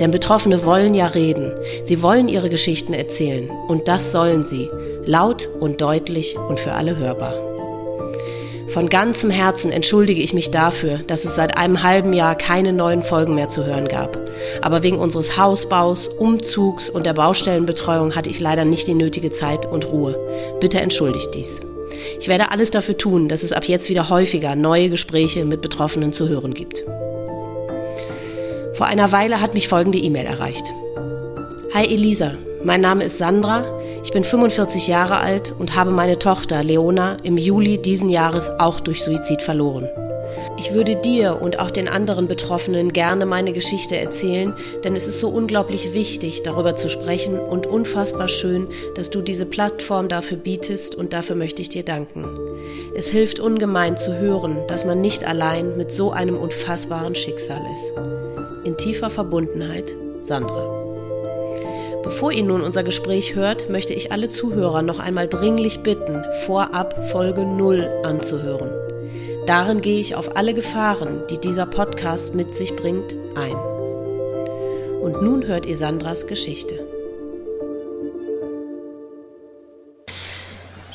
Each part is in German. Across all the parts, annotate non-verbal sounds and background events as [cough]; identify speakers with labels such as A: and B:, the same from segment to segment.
A: Denn Betroffene wollen ja reden, sie wollen ihre Geschichten erzählen und das sollen sie, laut und deutlich und für alle hörbar. Von ganzem Herzen entschuldige ich mich dafür, dass es seit einem halben Jahr keine neuen Folgen mehr zu hören gab. Aber wegen unseres Hausbaus, Umzugs und der Baustellenbetreuung hatte ich leider nicht die nötige Zeit und Ruhe. Bitte entschuldigt dies. Ich werde alles dafür tun, dass es ab jetzt wieder häufiger neue Gespräche mit Betroffenen zu hören gibt. Vor einer Weile hat mich folgende E-Mail erreicht. Hi Elisa, mein Name ist Sandra, ich bin 45 Jahre alt und habe meine Tochter Leona im Juli diesen Jahres auch durch Suizid verloren. Ich würde dir und auch den anderen Betroffenen gerne meine Geschichte erzählen, denn es ist so unglaublich wichtig, darüber zu sprechen und unfassbar schön, dass du diese Plattform dafür bietest und dafür möchte ich dir danken. Es hilft ungemein zu hören, dass man nicht allein mit so einem unfassbaren Schicksal ist. In tiefer Verbundenheit, Sandra. Bevor ihr nun unser Gespräch hört, möchte ich alle Zuhörer noch einmal dringlich bitten, vorab Folge 0 anzuhören. Darin gehe ich auf alle Gefahren, die dieser Podcast mit sich bringt, ein. Und nun hört ihr Sandras Geschichte.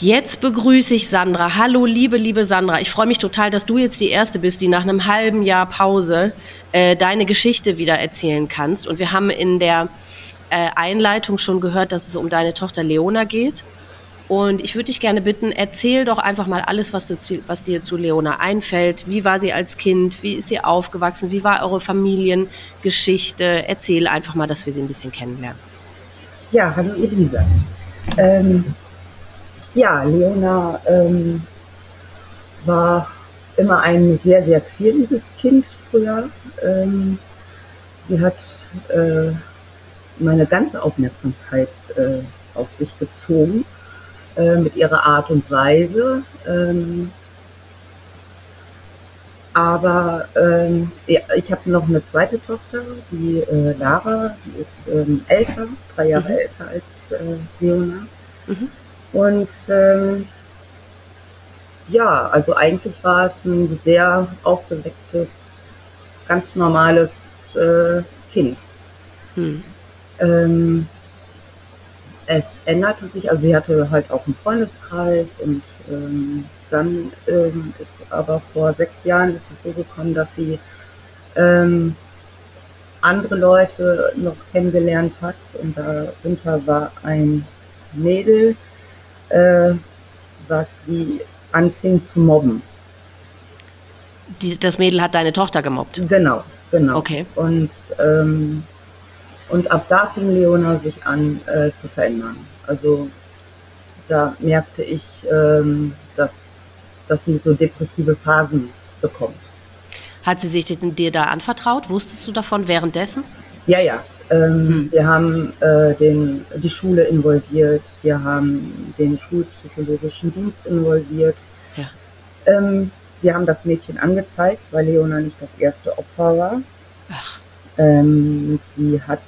A: Jetzt begrüße ich Sandra. Hallo, liebe, liebe Sandra. Ich freue mich total, dass du jetzt die Erste bist, die nach einem halben Jahr Pause äh, deine Geschichte wieder erzählen kannst. Und wir haben in der äh, Einleitung schon gehört, dass es um deine Tochter Leona geht. Und ich würde dich gerne bitten, erzähl doch einfach mal alles, was, du, was dir zu Leona einfällt. Wie war sie als Kind? Wie ist sie aufgewachsen? Wie war eure Familiengeschichte? Erzähl einfach mal, dass wir sie ein bisschen kennenlernen.
B: Ja, hallo Elisa. Ähm, ja, Leona ähm, war immer ein sehr, sehr quirliges Kind früher. Ähm, sie hat äh, meine ganze Aufmerksamkeit äh, auf sich gezogen äh, mit ihrer Art und Weise. Ähm, aber ähm, ich habe noch eine zweite Tochter, die äh, Lara, die ist ähm, älter, drei Jahre mhm. älter als äh, Leona. Mhm. Und ähm, ja, also eigentlich war es ein sehr aufgewecktes, ganz normales äh, Kind. Hm. Ähm, es änderte sich, also sie hatte halt auch einen Freundeskreis und ähm, dann ähm, ist aber vor sechs Jahren ist es so gekommen, dass sie ähm, andere Leute noch kennengelernt hat und darunter war ein Mädel, äh, was sie anfing zu mobben.
A: Die, das Mädel hat deine Tochter gemobbt?
B: Genau, genau.
A: Okay.
B: Und, ähm, und ab da fing Leona sich an äh, zu verändern. Also da merkte ich, ähm, dass, dass sie so depressive Phasen bekommt.
A: Hat sie sich dir da anvertraut? Wusstest du davon währenddessen?
B: Ja, ja. Ähm, hm. Wir haben äh, den, die Schule involviert, wir haben den schulpsychologischen Dienst involviert. Ja. Ähm, wir haben das Mädchen angezeigt, weil Leona nicht das erste Opfer war. Ach. Ähm, sie hat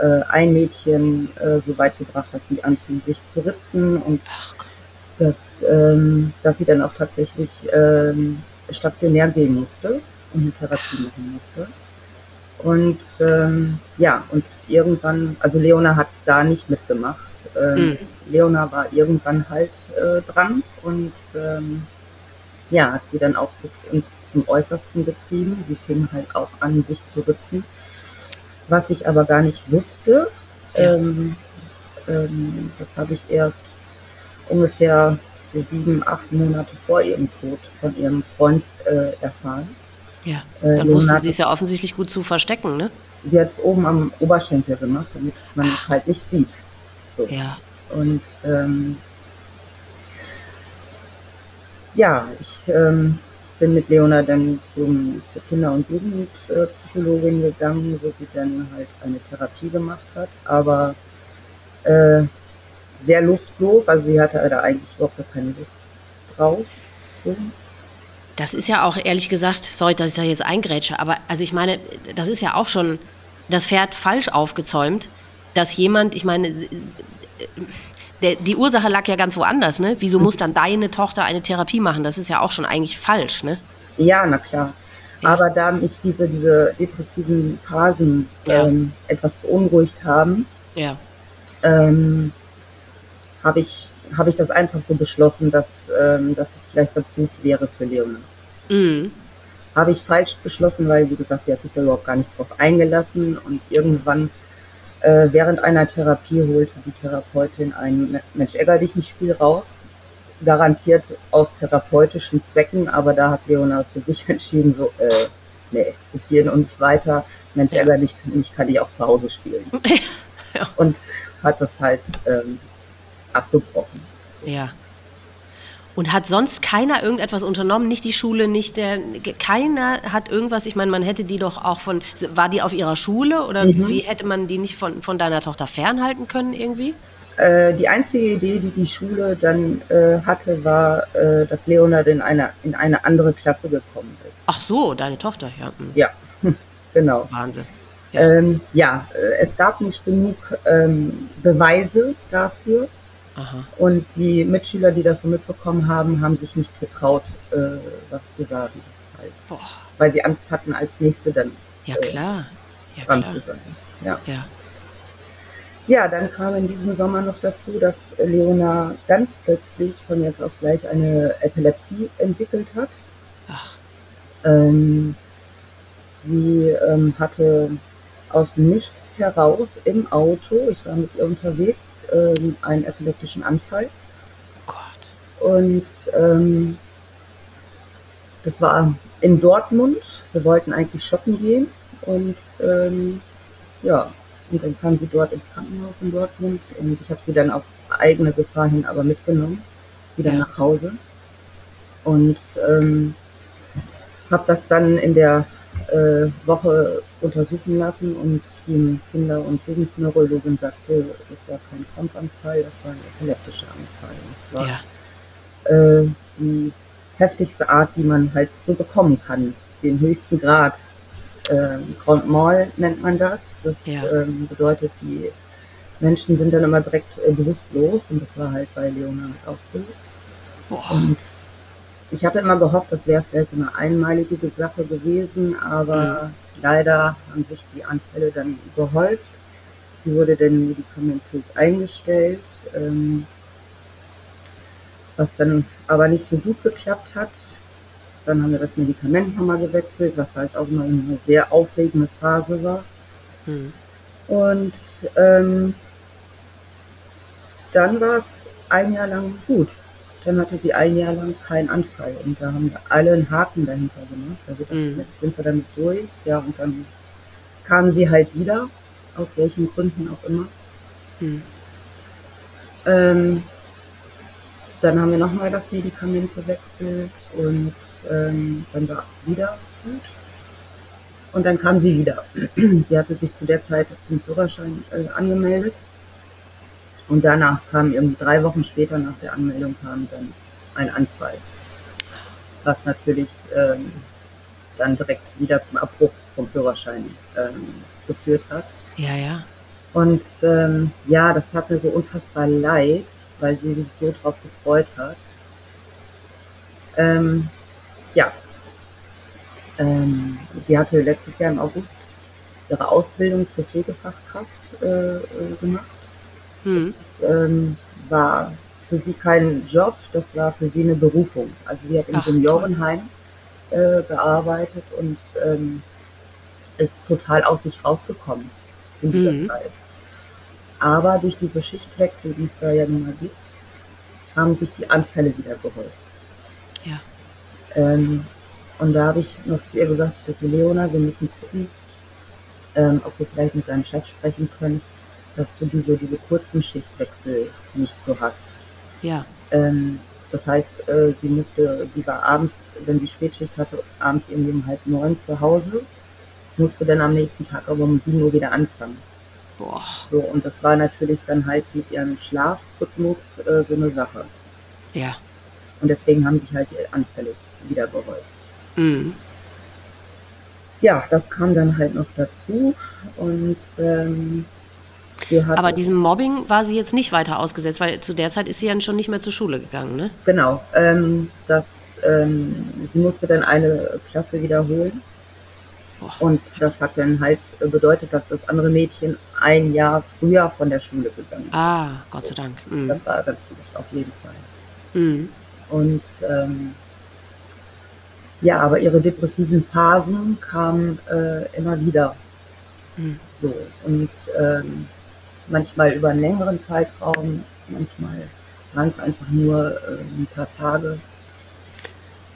B: äh, ein Mädchen äh, so weit gebracht, dass sie anfing, sich zu ritzen und dass, ähm, dass sie dann auch tatsächlich ähm, stationär gehen musste und eine Therapie machen musste. Und ähm, ja, und irgendwann, also Leona hat da nicht mitgemacht. Ähm, mhm. Leona war irgendwann halt äh, dran und ähm, ja, hat sie dann auch bis in, zum Äußersten getrieben. Sie fing halt auch an, sich zu ritzen. Was ich aber gar nicht wusste, ja. ähm, ähm, das habe ich erst ungefähr sieben, acht Monate vor ihrem Tod von ihrem Freund äh, erfahren.
A: Ja, äh, dann äh, wusste sie es ja offensichtlich gut zu verstecken, ne?
B: Sie hat es oben am Oberschenkel gemacht, damit man es halt nicht sieht.
A: So. Ja.
B: Und ähm, ja, ich ähm, bin mit Leona dann zum, zur Kinder- und Jugendpsychologin gegangen, wo sie dann halt eine Therapie gemacht hat, aber äh, sehr lustlos, also sie hatte da eigentlich überhaupt keine Lust drauf.
A: Das ist ja auch ehrlich gesagt, sorry, dass ich da jetzt eingrätsche, aber also ich meine, das ist ja auch schon das Pferd falsch aufgezäumt, dass jemand, ich meine, der, die Ursache lag ja ganz woanders, ne? Wieso muss dann deine Tochter eine Therapie machen? Das ist ja auch schon eigentlich falsch, ne?
B: Ja, na klar. Ja. Aber da mich diese, diese depressiven Phasen ja. ähm, etwas beunruhigt haben,
A: ja.
B: ähm, habe ich, hab ich das einfach so beschlossen, dass, ähm, dass es vielleicht ganz gut wäre für Leona. Mhm. Habe ich falsch beschlossen, weil, wie gesagt, sie hat sich da überhaupt gar nicht drauf eingelassen und irgendwann äh, während einer Therapie holte die Therapeutin ein Mensch ärger dich nicht Spiel raus, garantiert aus therapeutischen Zwecken, aber da hat Leonard für sich [laughs] entschieden, so, äh, nee, bis hierhin und nicht weiter. Mensch ärger dich nicht, kann ich auch zu Hause spielen. [laughs] ja. Und hat das halt ähm, abgebrochen.
A: Ja. Und hat sonst keiner irgendetwas unternommen? Nicht die Schule, nicht der. Keiner hat irgendwas. Ich meine, man hätte die doch auch von. War die auf ihrer Schule oder mhm. wie hätte man die nicht von, von deiner Tochter fernhalten können irgendwie?
B: Äh, die einzige Idee, die die Schule dann äh, hatte, war, äh, dass Leonard in eine, in eine andere Klasse gekommen ist.
A: Ach so, deine Tochter, ja. Mhm.
B: Ja, [laughs] genau.
A: Wahnsinn.
B: Ja, ähm, ja äh, es gab nicht genug ähm, Beweise dafür. Aha. Und die Mitschüler, die das so mitbekommen haben, haben sich nicht getraut, äh, was zu sagen. Halt. Weil sie Angst hatten, als Nächste dann
A: ja, klar. Ja, dran klar.
B: zu sein. Ja. ja. Ja, dann kam in diesem Sommer noch dazu, dass Leona ganz plötzlich von jetzt auf gleich eine Epilepsie entwickelt hat. Ach. Ähm, sie ähm, hatte aus nichts heraus im Auto, ich war mit ihr unterwegs, ähm, einen epileptischen Anfall.
A: Oh Gott.
B: Und ähm, das war in Dortmund. Wir wollten eigentlich shoppen gehen und ähm, ja, und dann kam sie dort ins Krankenhaus in Dortmund und ich habe sie dann auf eigene Gefahr hin aber mitgenommen, wieder ja. nach Hause und ähm, habe das dann in der äh, Woche untersuchen lassen und die Kinder- und Jugendneurologin sagte, das war kein Krampfanfall, das war ein epileptischer Anfall. Das war ja. äh, die heftigste Art, die man halt so bekommen kann, den höchsten Grad. Äh, Grand Mal nennt man das. Das ja. ähm, bedeutet, die Menschen sind dann immer direkt äh, bewusstlos und das war halt bei Leonard auch so. Boah. Und ich hatte immer gehofft, das wäre vielleicht so eine einmalige Sache gewesen, aber mhm. leider haben sich die Anfälle dann gehäuft. Sie wurde dann medikamentös eingestellt, ähm, was dann aber nicht so gut geklappt hat. Dann haben wir das Medikament nochmal gewechselt, was halt auch immer eine sehr aufregende Phase war. Mhm. Und ähm, dann war es ein Jahr lang gut. Dann hatte sie ein Jahr lang keinen Anfall und da haben wir alle einen Haken dahinter gemacht. Also mhm. jetzt sind wir damit durch. Ja, und dann kamen sie halt wieder, aus welchen Gründen auch immer. Mhm. Ähm, dann haben wir nochmal das Medikament gewechselt und ähm, dann war wieder gut. Und dann kam sie wieder. [clears throat] sie hatte sich zu der Zeit zum Führerschein äh, angemeldet und danach kam irgendwie drei Wochen später nach der Anmeldung kam dann ein Anfall. Was natürlich ähm, dann direkt wieder zum Abbruch vom Führerschein ähm, geführt hat.
A: Ja, ja.
B: Und ähm, ja, das tat mir so unfassbar leid, weil sie sich so drauf gefreut hat. Ähm, ja. Ähm, sie hatte letztes Jahr im August ihre Ausbildung zur Pflegefachkraft äh, äh gemacht Mhm. Das ähm, war für sie kein Job, das war für sie eine Berufung. Also sie hat im Ach, Seniorenheim äh, gearbeitet und ähm, ist total aus sich rausgekommen in dieser mhm. Zeit. Aber durch diese Schichtwechsel, die es da ja nun mal gibt, haben sich die Anfälle wieder gehäuft.
A: Ja.
B: Ähm, und da habe ich noch zu ihr gesagt, bitte Leona, wir müssen gucken, ähm, ob wir vielleicht mit deinem Chef sprechen können, dass du diese, diese kurzen Schichtwechsel nicht so hast.
A: Ja.
B: Ähm, das heißt, äh, sie musste, sie war abends wenn die Spätschicht hatte, abends irgendwie um halb neun zu Hause, musste dann am nächsten Tag aber um sieben Uhr wieder anfangen. Boah. So, und das war natürlich dann halt mit ihrem Schlafrhythmus äh, so eine Sache.
A: Ja.
B: Und deswegen haben sich halt die Anfälle wieder gehäuft. Mhm. Ja, das kam dann halt noch dazu. Und ähm,
A: aber diesem Mobbing war sie jetzt nicht weiter ausgesetzt, weil zu der Zeit ist sie ja schon nicht mehr zur Schule gegangen, ne?
B: Genau. Ähm, das, ähm, sie musste dann eine Klasse wiederholen. Boah. Und das hat dann halt bedeutet, dass das andere Mädchen ein Jahr früher von der Schule gegangen ist.
A: Ah, Gott sei Dank.
B: Mhm. Das war ganz gut, auf jeden Fall. Mhm. Und ähm, ja, aber ihre depressiven Phasen kamen äh, immer wieder. Mhm. So, und ähm, manchmal über einen längeren Zeitraum, manchmal waren es einfach nur äh, ein paar Tage.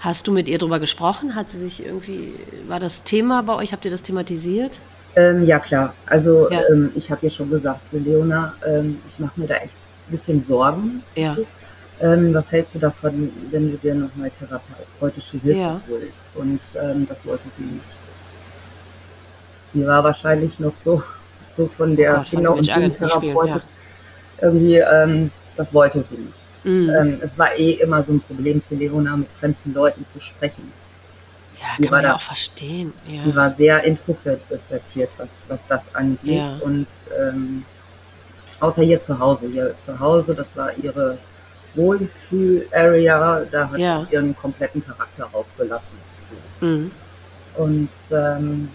A: Hast du mit ihr darüber gesprochen? Hat sie sich irgendwie, war das Thema bei euch? Habt ihr das thematisiert?
B: Ähm, ja, klar. Also ja. Ähm, ich habe ja schon gesagt, Leona, ähm, ich mache mir da echt ein bisschen Sorgen.
A: Ja.
B: Ähm, was hältst du davon, wenn du dir nochmal therapeutische Hilfe ja. holst? Und ähm, das wollte sie nicht. Sie war wahrscheinlich noch so, so von der oh Kinder- und Jugendtherapeutin. Ja. Irgendwie, ähm, das wollte sie nicht. Mhm. Ähm, es war eh immer so ein Problem für Leona, mit fremden Leuten zu sprechen.
A: Ja, die kann man ja auch verstehen. Ja.
B: Die war sehr introvertiert, was, was das angeht. Ja. Und ähm, außer hier zu Hause. Hier zu Hause, das war ihre Wohlfühl-Area, da hat ja. sie ihren kompletten Charakter rausgelassen. Mhm. Und ähm,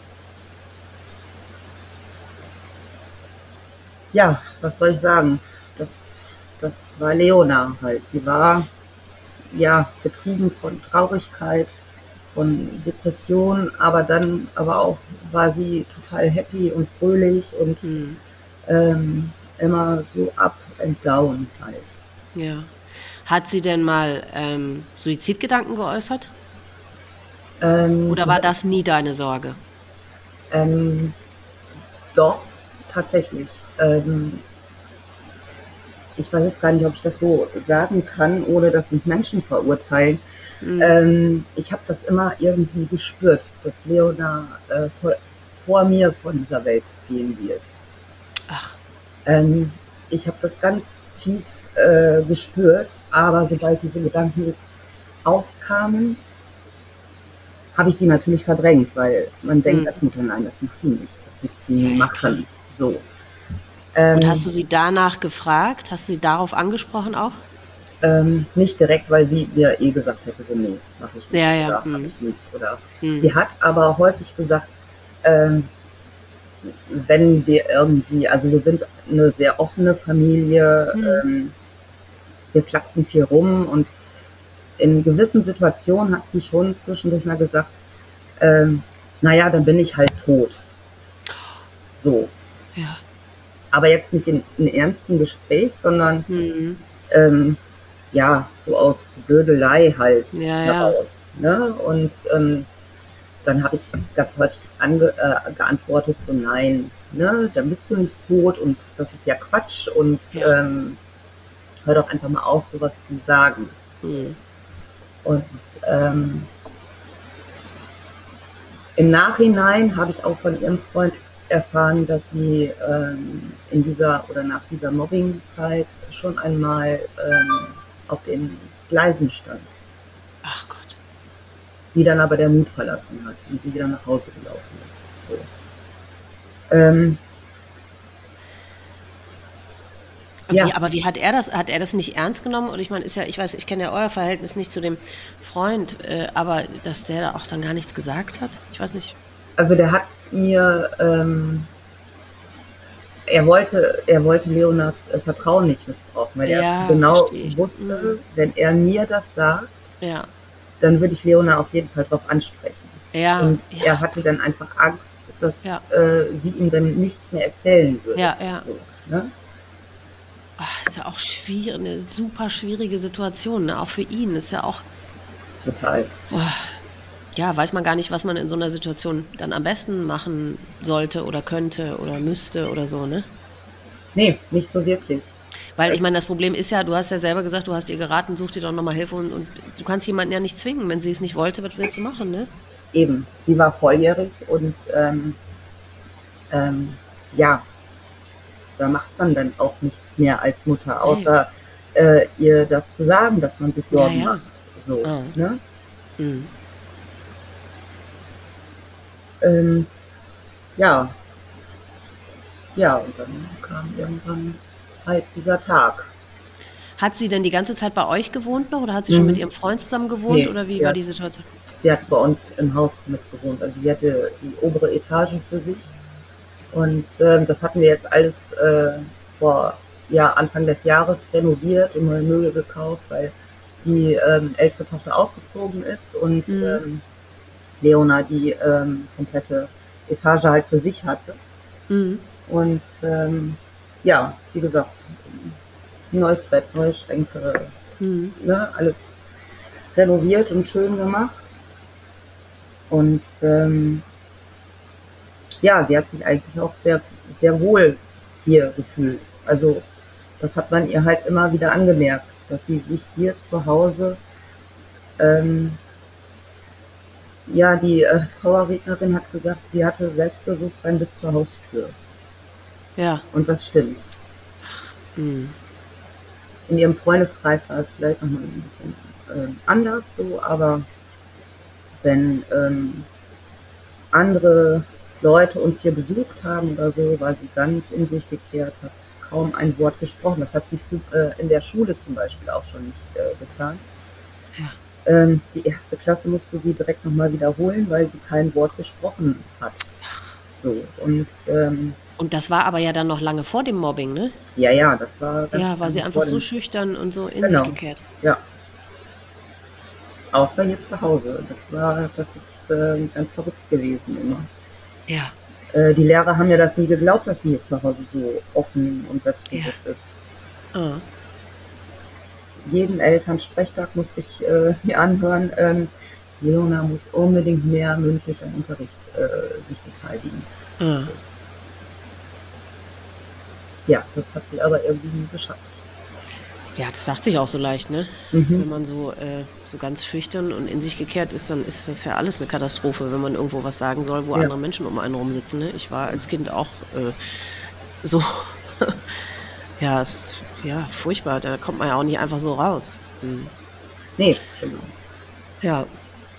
B: ja, was soll ich sagen? Das, das war Leona halt. Sie war ja getrieben von Traurigkeit, von Depression, aber dann aber auch war sie total happy und fröhlich und mhm. ähm, immer so up and down halt.
A: Ja. Hat sie denn mal ähm, Suizidgedanken geäußert? Ähm, Oder war das nie deine Sorge?
B: Ähm, doch, tatsächlich. Ähm, ich weiß jetzt gar nicht, ob ich das so sagen kann, ohne dass mich Menschen verurteilen. Mhm. Ich habe das immer irgendwie gespürt, dass Leona äh, vor, vor, mir von dieser Welt gehen wird. Ach. Ähm, ich habe das ganz tief äh, gespürt, aber sobald diese Gedanken aufkamen, habe ich sie natürlich verdrängt, weil man denkt mhm. als Mutter, nein, das macht sie nicht, das wird sie nie machen. So.
A: Ähm, Und hast du sie danach gefragt? Hast du sie darauf angesprochen auch?
B: Ähm, nicht direkt, weil sie mir eh gesagt hätte, so, nee, mache ich nicht.
A: Ja, ja. Oder
B: hm. ich nicht. Oder hm. sie hat aber häufig gesagt, ähm, wenn wir irgendwie, also wir sind eine sehr offene Familie, hm. ähm, wir flachsen viel rum und in gewissen Situationen hat sie schon zwischendurch mal gesagt, ähm, naja, dann bin ich halt tot. So.
A: Ja
B: aber jetzt nicht in, in ernsten Gespräch, sondern mhm. ähm, ja, so aus Blödelei halt
A: ja, heraus.
B: Ja. Ne? Und ähm, dann habe ich ganz häufig ange, äh, geantwortet, so nein, ne, dann bist du nicht tot und das ist ja Quatsch und ja. Ähm, hör doch einfach mal auf, sowas zu sagen. Mhm. Und ähm, im Nachhinein habe ich auch von ihrem Freund erfahren, dass sie ähm, in dieser oder nach dieser Mobbingzeit schon einmal ähm, auf den Gleisen stand.
A: Ach Gott.
B: Sie dann aber der Mut verlassen hat und sie wieder nach Hause gelaufen ist. So. Ähm,
A: Ja. aber wie hat er das? Hat er das nicht ernst genommen? Und ich meine, ist ja, ich weiß, ich kenne ja euer Verhältnis nicht zu dem Freund, äh, aber dass der da auch dann gar nichts gesagt hat? Ich weiß nicht.
B: Also der hat mir, ähm, er wollte, er wollte Leonards äh, Vertrauen nicht missbrauchen, weil ja, er genau wusste, mhm. wenn er mir das sagt,
A: ja.
B: dann würde ich Leona auf jeden Fall darauf ansprechen.
A: Ja,
B: und er hatte dann einfach Angst, dass äh, sie ihm dann nichts mehr erzählen würde.
A: Ja, ja. So, ne? Ach, ist ja auch schwierig, eine super schwierige Situation, ne? auch für ihn. Ist ja auch.
B: Total.
A: Oh, ja, weiß man gar nicht, was man in so einer Situation dann am besten machen sollte oder könnte oder müsste oder so, ne?
B: Nee, nicht so wirklich.
A: Weil ich meine, das Problem ist ja, du hast ja selber gesagt, du hast ihr geraten, such dir doch nochmal Hilfe und, und, du kannst jemanden ja nicht zwingen. Wenn sie es nicht wollte, was willst du machen, ne?
B: Eben, sie war volljährig und ähm, ähm, ja, da macht man dann auch nichts mehr als Mutter, außer äh, ihr das zu sagen, dass man sich Sorgen ja, ja. macht. So, oh. ne? Mhm. Ähm, ja. Ja, und dann kam irgendwann halt dieser Tag.
A: Hat sie denn die ganze Zeit bei euch gewohnt noch oder hat sie mhm. schon mit ihrem Freund zusammen gewohnt nee, oder wie war die Situation?
B: Sie hat bei uns im Haus mit gewohnt. Also sie hatte die obere Etage für sich. Und äh, das hatten wir jetzt alles äh, vor ja, Anfang des Jahres renoviert und neue Möbel gekauft, weil die ähm, ältere Tochter ausgezogen ist und mhm. ähm, Leona die ähm, komplette Etage halt für sich hatte. Mhm. Und ähm, ja, wie gesagt, neues Bett, neue Schränke, mhm. ne, alles renoviert und schön gemacht. Und ähm, ja, sie hat sich eigentlich auch sehr, sehr wohl hier gefühlt. Also das hat man ihr halt immer wieder angemerkt, dass sie sich hier zu Hause ähm, ja, die äh, Trauerrednerin hat gesagt, sie hatte Selbstbewusstsein bis zur Haustür.
A: Ja.
B: Und das stimmt. Hm. In ihrem Freundeskreis war es vielleicht nochmal ein bisschen äh, anders so, aber wenn ähm, andere Leute uns hier besucht haben oder so, war sie ganz in sich gekehrt, hat kaum ein Wort gesprochen. Das hat sie äh, in der Schule zum Beispiel auch schon nicht äh, getan. Ja. Ähm, die erste Klasse musste sie direkt nochmal wiederholen, weil sie kein Wort gesprochen hat. So, und, ähm,
A: und das war aber ja dann noch lange vor dem Mobbing, ne?
B: Ja, ja, das war.
A: Ja, war sie einfach so schüchtern und so in genau. sich gekehrt.
B: Ja. Außer hier zu Hause. Das war, das ist äh, ganz verrückt gewesen immer.
A: Ja.
B: Äh, die Lehrer haben ja das nie geglaubt, dass sie hier zu Hause so offen und selbstbewusst ja. ist. Ah jeden Elternsprechtag muss ich äh, mir anhören, ähm, Leona muss unbedingt mehr mündlich am Unterricht äh, sich beteiligen. Mhm. Ja, das hat sie aber irgendwie nie geschafft.
A: Ja, das sagt sich auch so leicht, ne? Mhm. Wenn man so, äh, so ganz schüchtern und in sich gekehrt ist, dann ist das ja alles eine Katastrophe, wenn man irgendwo was sagen soll, wo ja. andere Menschen um einen rumsitzen. Ne? Ich war als Kind auch äh, so. [laughs] ja, es ja, furchtbar. Da kommt man ja auch nicht einfach so raus. Hm.
B: Nee, genau.
A: Ja.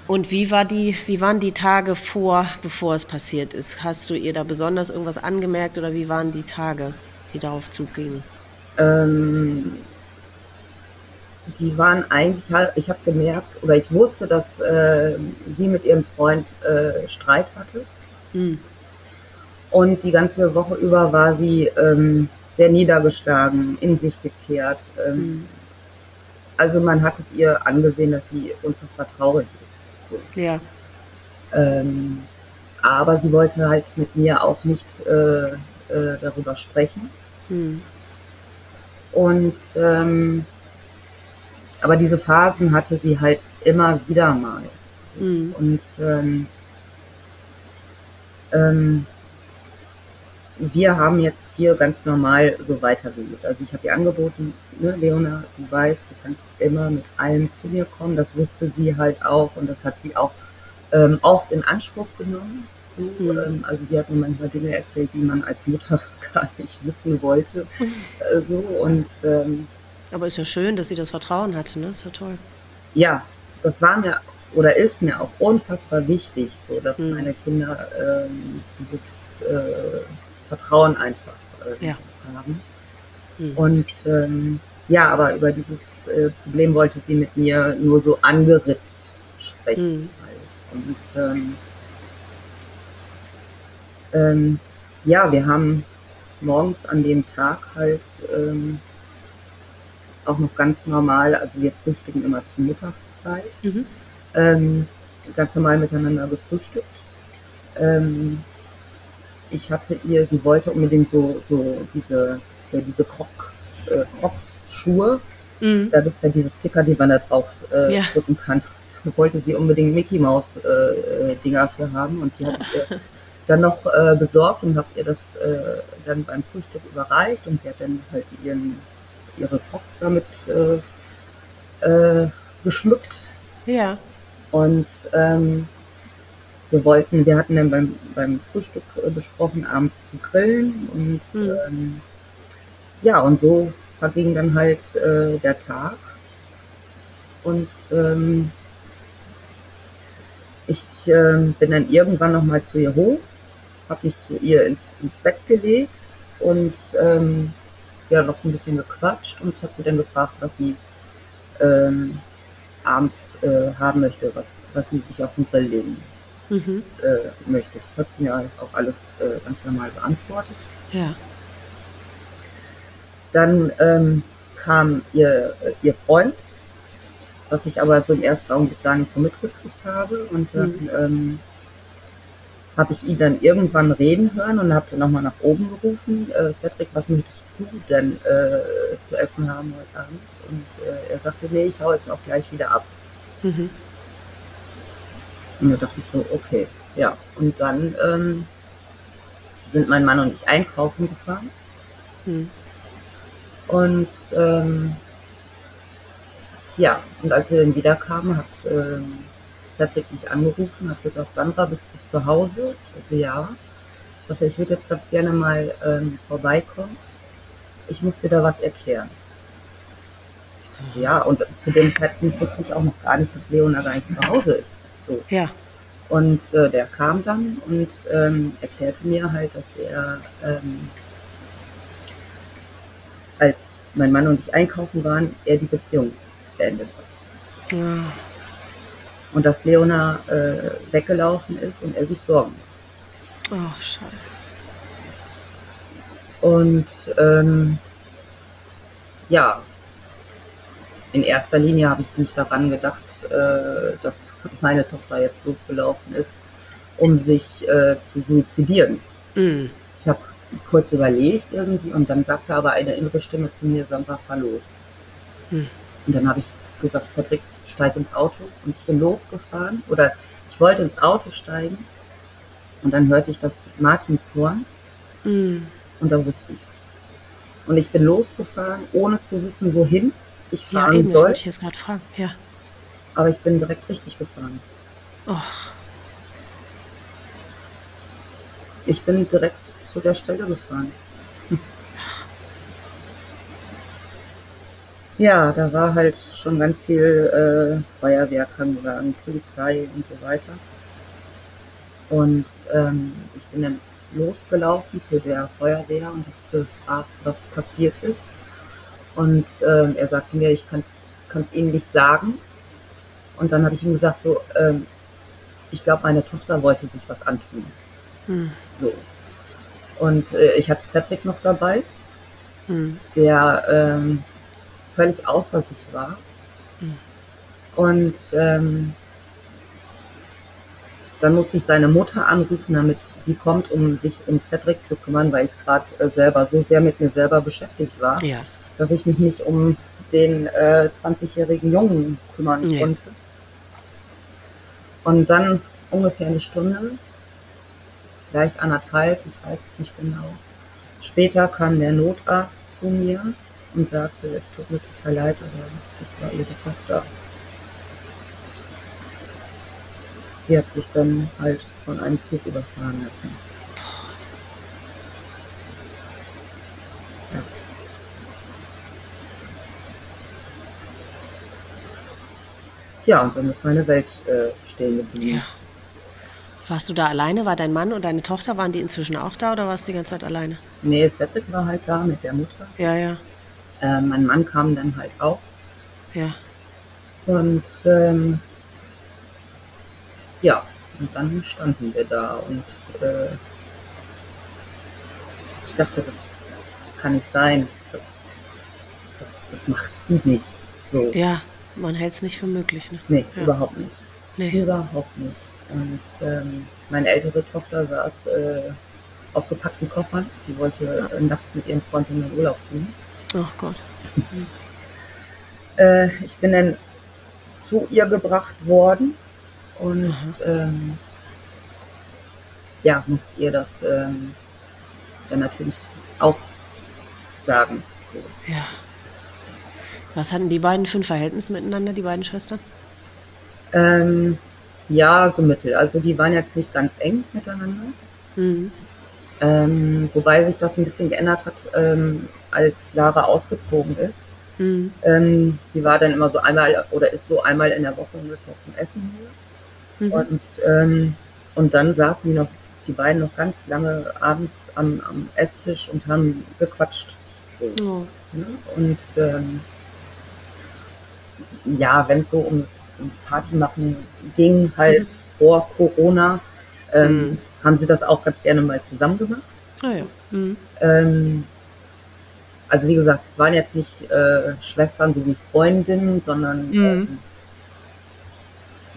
A: Und wie war die, wie waren die Tage vor, bevor es passiert ist? Hast du ihr da besonders irgendwas angemerkt oder wie waren die Tage, die darauf zugingen?
B: Ähm, die waren eigentlich halt, ich habe gemerkt oder ich wusste, dass äh, sie mit ihrem Freund äh, Streit hatte. Hm. Und die ganze Woche über war sie ähm, sehr niedergeschlagen, in sich gekehrt. Ähm, mhm. Also man hat es ihr angesehen, dass sie unfassbar traurig ist.
A: Ja.
B: Ähm, aber sie wollte halt mit mir auch nicht äh, äh, darüber sprechen. Mhm. Und ähm, aber diese Phasen hatte sie halt immer wieder mal. Mhm. Und ähm, ähm, wir haben jetzt hier ganz normal so weitergelebt. Also ich habe ihr angeboten, ne, Leona, du weißt, du kannst immer mit allem zu mir kommen. Das wusste sie halt auch und das hat sie auch ähm, oft in Anspruch genommen. So, mhm. ähm, also sie hat mir manchmal Dinge erzählt, die man als Mutter [laughs] gar nicht wissen wollte. [laughs] Äh, so, und, ähm,
A: Aber ist ja schön, dass sie das Vertrauen hatte, ne? Ist ja toll.
B: Ja, das war mir oder ist mir auch unfassbar wichtig, so dass mhm. meine Kinder ähm, dieses äh, Vertrauen einfach äh, ja. haben. Mhm. Und ähm, ja, aber über dieses äh, Problem wollte sie mit mir nur so angeritzt sprechen. Mhm. Halt. Und ähm, ähm, ja, wir haben morgens an dem Tag halt ähm, auch noch ganz normal, also wir frühstücken immer zur Mittagszeit, mhm. ähm, ganz normal miteinander gefrühstückt. Ähm, ich hatte ihr, sie wollte unbedingt so, so diese, so diese Krog, äh. Mhm. Da gibt es ja diese Sticker, die man da drauf äh, ja. drücken kann. Da wollte sie unbedingt Mickey Maus äh, Dinger für haben und die hat ihr [laughs] dann noch äh, besorgt und habt ihr das äh, dann beim Frühstück überreicht und sie hat dann halt ihren ihre Box damit äh, äh, geschmückt.
A: Ja.
B: Und ähm, wir wollten, wir hatten dann beim, beim Frühstück äh, besprochen, abends zu grillen und mhm. ähm, ja, und so verging dann halt äh, der Tag. Und ähm, ich äh, bin dann irgendwann nochmal zu ihr hoch, habe mich zu ihr ins, ins Bett gelegt und ähm, ja, noch ein bisschen gequatscht und hat sie dann gefragt, was sie ähm, abends äh, haben möchte, was, was sie sich auf den Grill legen mhm. äh, möchte. Das hat sie mir auch alles äh, ganz normal beantwortet.
A: Ja.
B: Dann ähm, kam ihr, ihr Freund, was ich aber so im ersten Augenblick gar nicht so mitgekriegt habe. Und dann mhm. ähm, habe ich ihn dann irgendwann reden hören und habe dann nochmal nach oben gerufen, äh, Cedric, was möchtest du denn äh, zu essen haben heute Abend? Und äh, er sagte, nee, ich hau jetzt auch gleich wieder ab. Mhm. Und da dachte ich so, okay, ja. Und dann ähm, sind mein Mann und ich einkaufen gefahren. Mhm. Und ähm, ja, und als wir dann wiederkamen, hat ähm, Cedric mich angerufen, hat gesagt, Sandra, bist du zu Hause? Ich dachte, ja. Ich dachte, ich würde jetzt ganz gerne mal ähm, vorbeikommen. Ich muss dir da was erklären. Ja, und zu dem Zeitpunkt wusste ich auch noch gar nicht, dass Leona gar nicht zu Hause ist. So.
A: Ja.
B: Und äh, der kam dann und ähm, erklärte mir halt, dass er, ähm, als mein Mann und ich einkaufen waren, er die Beziehung beendet hat. Ja. Und dass Leona äh, weggelaufen ist und er sich Sorgen
A: macht. Oh, scheiße.
B: Und ähm, ja, in erster Linie habe ich nicht daran gedacht, äh, dass meine Tochter jetzt losgelaufen ist, um sich äh, zu suizidieren. Mm. Ich habe kurz überlegt irgendwie und dann sagte aber eine innere Stimme zu mir, Sandra, fahr los. Mm. Und dann habe ich gesagt, Cedric, steig ins Auto und ich bin losgefahren oder ich wollte ins Auto steigen und dann hörte ich das Martinshorn mm. Und da wusste ich. Und ich bin losgefahren, ohne zu wissen, wohin ich fahren ja, eben, soll.
A: Ich jetzt gerade fragen, ja.
B: Aber ich bin direkt richtig gefahren.
A: Oh.
B: Ich bin direkt zu der Stelle gefahren. [laughs] Ja, da war halt schon ganz viel äh, Feuerwehrkrankenwagen, Polizei und so weiter. Und ähm, ich bin dann losgelaufen zu der Feuerwehr und habe gefragt, was passiert ist. Und ähm, er sagte mir, ich kann es Ihnen nicht sagen. Und dann habe ich ihm gesagt, so, ähm, ich glaube, meine Tochter wollte sich was antun. Hm. So. Und äh, ich hatte Cedric noch dabei, hm. der ähm, völlig außer sich war. Hm. Und ähm, dann musste ich seine Mutter anrufen, damit sie kommt, um sich um Cedric zu kümmern, weil ich gerade äh, selber so sehr mit mir selber beschäftigt war.
A: Ja
B: dass ich mich nicht um den äh, 20-jährigen Jungen kümmern nee. konnte. Und dann ungefähr eine Stunde, vielleicht anderthalb, ich weiß es nicht genau. Später kam der Notarzt zu mir und sagte, es tut mir total leid, aber das war ihre Tochter. Sie hat sich dann halt von einem Zug überfahren lassen. ja, und dann ist meine Welt äh, stehen geblieben. Ja.
A: Warst du da alleine? War dein Mann und deine Tochter, waren die inzwischen auch da oder warst du die ganze Zeit alleine?
B: Nee, Cedric war halt da mit der Mutter.
A: Ja, ja.
B: Äh, mein Mann kam dann halt auch.
A: Ja.
B: Und ähm, ja, und dann standen wir da und äh, ich dachte, das kann nicht sein. Das, das, das macht die nicht. So.
A: Ja. Man hält es nicht für möglich, ne?
B: Nee, ja. überhaupt nicht. Nee. Überhaupt nicht. Und ähm, meine ältere Tochter saß äh, auf gepackten Koffern. Die wollte äh, nachts mit ihrem Freund in den Urlaub fliegen.
A: Ach Gott. [laughs]
B: äh, ich bin dann zu ihr gebracht worden und ähm, ja, muss ihr das ähm, dann natürlich auch sagen.
A: So. Ja. Was hatten die beiden für ein Verhältnis miteinander, die beiden Schwestern?
B: Ähm, ja, so mittel. Also die waren jetzt nicht ganz eng miteinander. Mhm. Ähm, wobei sich das ein bisschen geändert hat, ähm, als Lara ausgezogen ist. Mhm. Ähm, die war dann immer so einmal oder ist so einmal in der Woche ungefähr zum Essen hier. Mhm. Und, ähm, und dann saßen die noch, die beiden noch ganz lange abends am, am Esstisch und haben gequatscht. So, oh. Und ähm, ja, wenn es so um, um Party machen ging, halt mhm. vor Corona, ähm, mhm. haben sie das auch ganz gerne mal zusammen gemacht. Ah, ja. Mhm. Ähm, also wie gesagt, es waren jetzt nicht äh, Schwestern so wie Freundinnen, sondern mhm. ähm,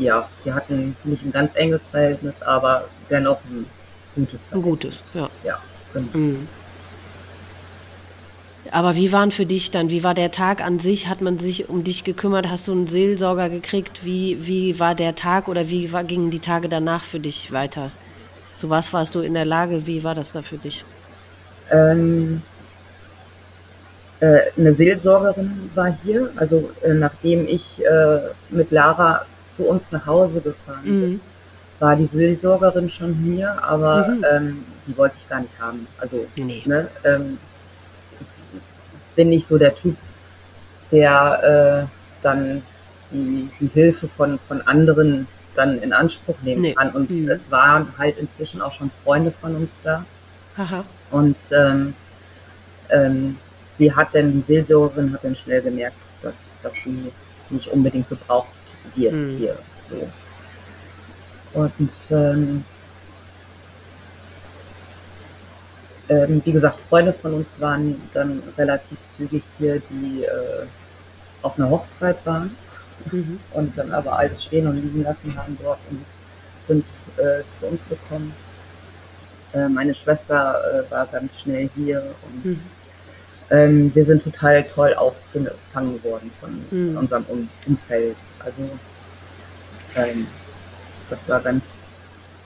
B: ja, wir hatten nicht ein ganz enges Verhältnis, aber dennoch ein gutes
A: Verhältnis. Ein gutes, ja.
B: Ja, genau. Mhm.
A: Aber wie waren für dich dann, wie war der Tag an sich? Hat man sich um dich gekümmert? Hast du einen Seelsorger gekriegt? Wie, wie war der Tag oder wie war, gingen die Tage danach für dich weiter? Zu was warst du in der Lage? Wie war das da für dich?
B: Ähm, äh, eine Seelsorgerin war hier. Also äh, nachdem ich äh, mit Lara zu uns nach Hause gefahren mhm. war die Seelsorgerin schon hier, aber mhm. ähm, die wollte ich gar nicht haben. Also nee. ne, ähm, bin nicht so der Typ, der äh, dann die, die Hilfe von, von anderen dann in Anspruch nehmen nee. kann. Und mhm. es waren halt inzwischen auch schon Freunde von uns da. Aha. Und ähm, ähm, sie hat dann, die Seelsorgerin hat dann schnell gemerkt, dass, dass sie nicht unbedingt gebraucht wird mhm. hier. So. Und ähm, ähm, wie gesagt, Freunde von uns waren dann relativ zügig hier, die äh, auf einer Hochzeit waren mhm. und dann aber alles stehen und liegen lassen haben dort und sind äh, zu uns gekommen. Äh, meine Schwester äh, war ganz schnell hier und mhm. ähm, wir sind total toll aufgefangen worden von, mhm. unserem um Umfeld. Also ähm, das war ganz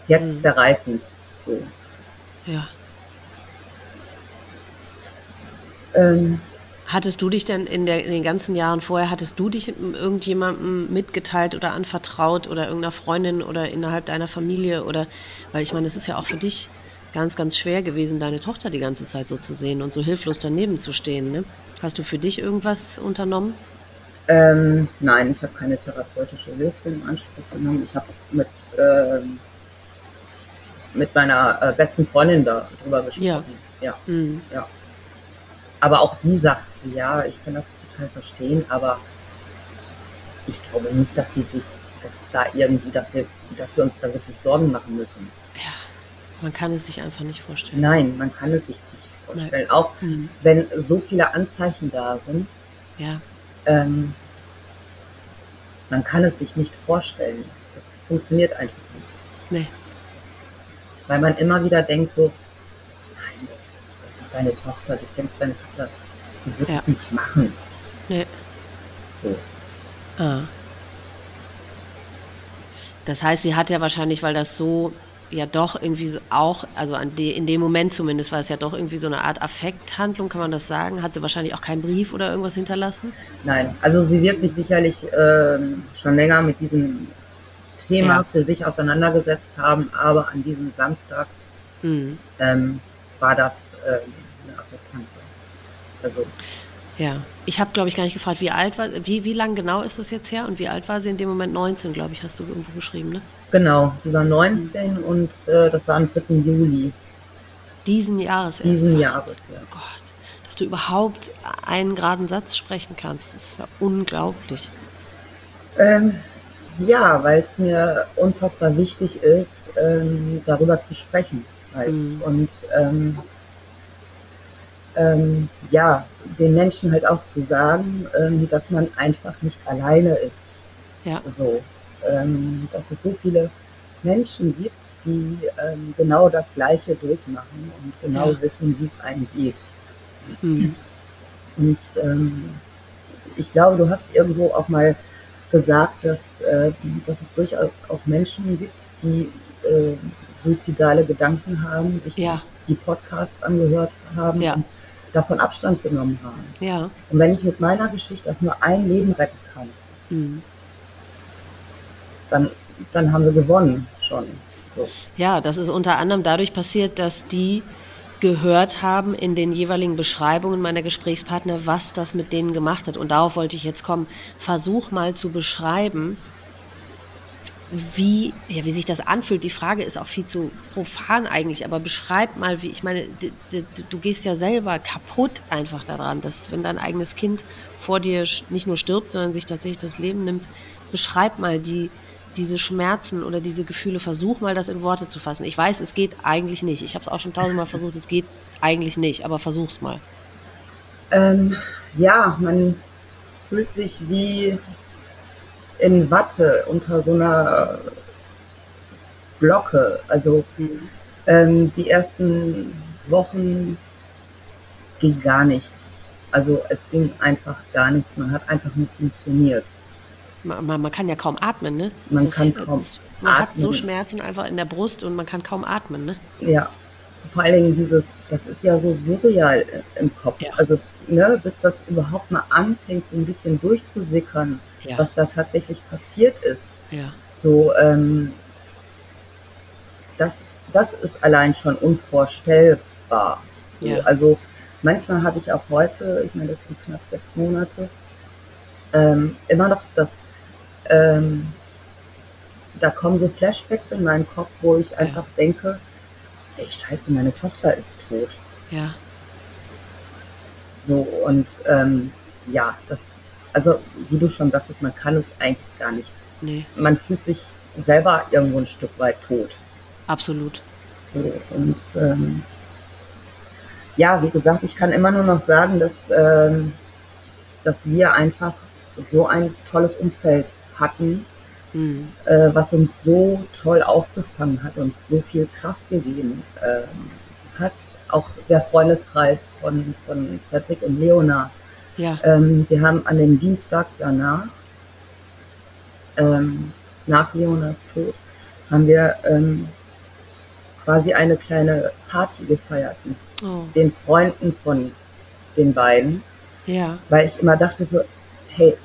B: herzzerreißend. So.
A: Ja. Ähm, Hattest du dich denn in, der, in, den ganzen Jahren vorher, hattest du dich irgendjemandem mitgeteilt oder anvertraut oder irgendeiner Freundin oder innerhalb deiner Familie oder, weil ich meine, es ist ja auch für dich ganz, ganz schwer gewesen, deine Tochter die ganze Zeit so zu sehen und so hilflos daneben zu stehen. Ne? Hast du für dich irgendwas unternommen?
B: Ähm, nein, ich habe keine therapeutische Hilfe in Anspruch genommen. Ich habe mit, ähm, mit meiner äh, besten Freundin darüber gesprochen. Ja. Ja. Mhm. ja. Aber auch die sagt sie, ja, ich kann das total verstehen, aber ich glaube nicht, dass sie sich, dass da irgendwie, dass wir, dass wir uns da wirklich Sorgen machen müssen.
A: Ja, man kann es sich einfach nicht vorstellen.
B: Nein, man kann es sich nicht vorstellen. Nein. Auch mhm. wenn so viele Anzeichen da sind.
A: Ja.
B: Ähm, man kann es sich nicht vorstellen. Das funktioniert einfach nicht.
A: Nee.
B: Weil man immer wieder denkt so, deine Tochter, du kennst deine Tochter, die wird ja. es nicht machen.
A: Nee.
B: So.
A: Ah. Das heißt, sie hat ja wahrscheinlich, weil das so ja doch irgendwie so auch, also an de, in dem Moment zumindest war es ja doch irgendwie so eine Art Affekthandlung, kann man das sagen? Hat sie wahrscheinlich auch keinen Brief oder irgendwas hinterlassen?
B: Nein, also sie wird sich sicherlich äh, schon länger mit diesem Thema ja. für sich auseinandergesetzt haben, aber an diesem Samstag mhm. ähm, war das äh,
A: also. Ja, ich habe, glaube ich, gar nicht gefragt, wie alt war, wie, wie lang genau ist das jetzt her und wie alt war sie in dem Moment? 19, glaube ich, hast du irgendwo geschrieben, ne?
B: Genau, sie war 19 mhm. und äh, das war am 3. Juli.
A: Diesen Jahres
B: erst. Diesen Jahres,
A: ja. Oh Gott, dass du überhaupt einen geraden Satz sprechen kannst, das ist ja unglaublich.
B: Ähm, ja, weil es mir unfassbar wichtig ist, ähm, darüber zu sprechen. Halt. Mhm. Und ähm, ähm, ja, den Menschen halt auch zu sagen, ähm, dass man einfach nicht alleine ist.
A: Ja.
B: So, ähm, dass es so viele Menschen gibt, die ähm, genau das Gleiche durchmachen und genau ja. wissen, wie es einem geht. Mhm. Und ähm, ich glaube, du hast irgendwo auch mal gesagt, dass, äh, dass es durchaus auch Menschen gibt, die äh, suizidale Gedanken haben, sich ja. die Podcasts angehört haben
A: ja.
B: Davon Abstand genommen haben.
A: Ja.
B: Und wenn ich mit meiner Geschichte auch nur ein Leben retten kann,
A: Mhm.
B: dann, dann haben wir gewonnen schon. So.
A: Ja, das ist unter anderem dadurch passiert, dass die gehört haben in den jeweiligen Beschreibungen meiner Gesprächspartner, was das mit denen gemacht hat. Und darauf wollte ich jetzt kommen. Versuch mal zu beschreiben, wie, ja, wie sich das anfühlt. Die Frage ist auch viel zu profan eigentlich, aber beschreib mal, wie, ich meine, du gehst ja selber kaputt einfach daran, dass wenn dein eigenes Kind vor dir nicht nur stirbt, sondern sich tatsächlich das Leben nimmt. Beschreib mal die, diese Schmerzen oder diese Gefühle, versuch mal das in Worte zu fassen. Ich weiß, es geht eigentlich nicht. Ich habe es auch schon tausendmal versucht, es geht eigentlich nicht, aber versuch's mal.
B: Ähm, ja, man fühlt sich wie in Watte unter so einer Glocke. Also ähm, die ersten Wochen ging gar nichts. Also es ging einfach gar nichts. Man hat einfach nicht funktioniert.
A: Man, man, man kann ja kaum atmen, ne?
B: Man kann kaum
A: Man hat so
B: atmen.
A: Schmerzen einfach in der Brust und man kann kaum atmen, ne?
B: Ja, vor allen Dingen dieses, das ist ja so surreal im Kopf.
A: Ja.
B: Also, ne, bis das überhaupt mal anfängt, so ein bisschen durchzusickern,
A: Ja.
B: was da tatsächlich passiert ist.
A: Ja.
B: So, ähm, das, das ist allein schon unvorstellbar. So,
A: Ja.
B: Also manchmal habe ich auch heute, ich meine, das sind knapp sechs Monate, ähm, immer noch das, ähm, da kommen so Flashbacks in meinen Kopf, wo ich einfach denke, ey, scheiße, meine Tochter ist tot.
A: Ja.
B: So, und ähm, ja, das, also wie du schon sagtest, man kann es eigentlich gar nicht.
A: Nee,
B: Man fühlt sich selber irgendwo ein Stück weit tot.
A: absolut.
B: So, und ähm, ja, wie gesagt, ich kann immer nur noch sagen, dass, ähm, dass wir einfach so ein tolles Umfeld hatten,
A: Hm.
B: äh, was uns so toll aufgefangen hat und so viel Kraft gegeben ähm, hat. Auch der Freundeskreis von, von Cedric und Leona.
A: Ja.
B: Ähm, wir haben an dem Dienstag danach, ähm, nach Leonas Tod, haben wir ähm, quasi eine kleine Party gefeiert mit
A: Oh.
B: den Freunden von den beiden,
A: Ja.
B: weil ich immer dachte so, hey,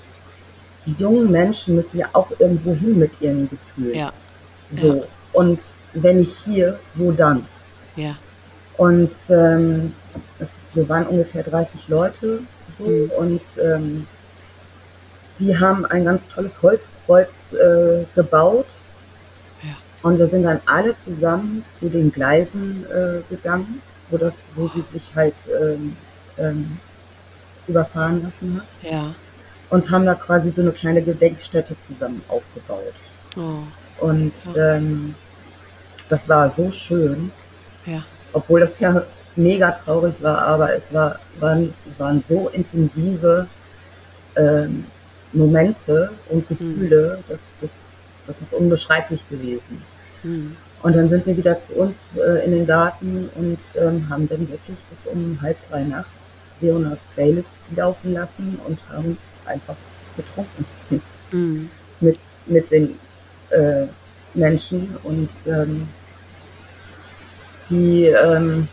B: die jungen Menschen müssen ja auch irgendwo hin mit ihren Gefühlen.
A: Ja.
B: So.
A: Ja.
B: Und wenn nicht hier, wo dann?
A: Ja.
B: Und ähm, es, wir waren ungefähr 30 Leute
A: Mhm.
B: und ähm, die haben ein ganz tolles Holzkreuz äh, gebaut.
A: Ja.
B: Und wir sind dann alle zusammen zu den Gleisen äh, gegangen, wo, das, wo sie sich halt ähm, ähm, überfahren lassen hat.
A: Ja.
B: Und haben da quasi so eine kleine Gedenkstätte zusammen aufgebaut.
A: Oh.
B: Und ähm, das war so schön
A: Ja.
B: obwohl das ja mega traurig war, aber es war, waren, waren so intensive ähm, Momente und Gefühle, das, das, das ist unbeschreiblich gewesen.
A: Hm.
B: Und dann sind wir wieder zu uns äh, in den Garten und ähm, haben dann wirklich bis um halb drei nachts Leonas Playlist laufen lassen und haben einfach getrunken
A: Hm.
B: mit, mit den äh, Menschen und ähm, die, ähm,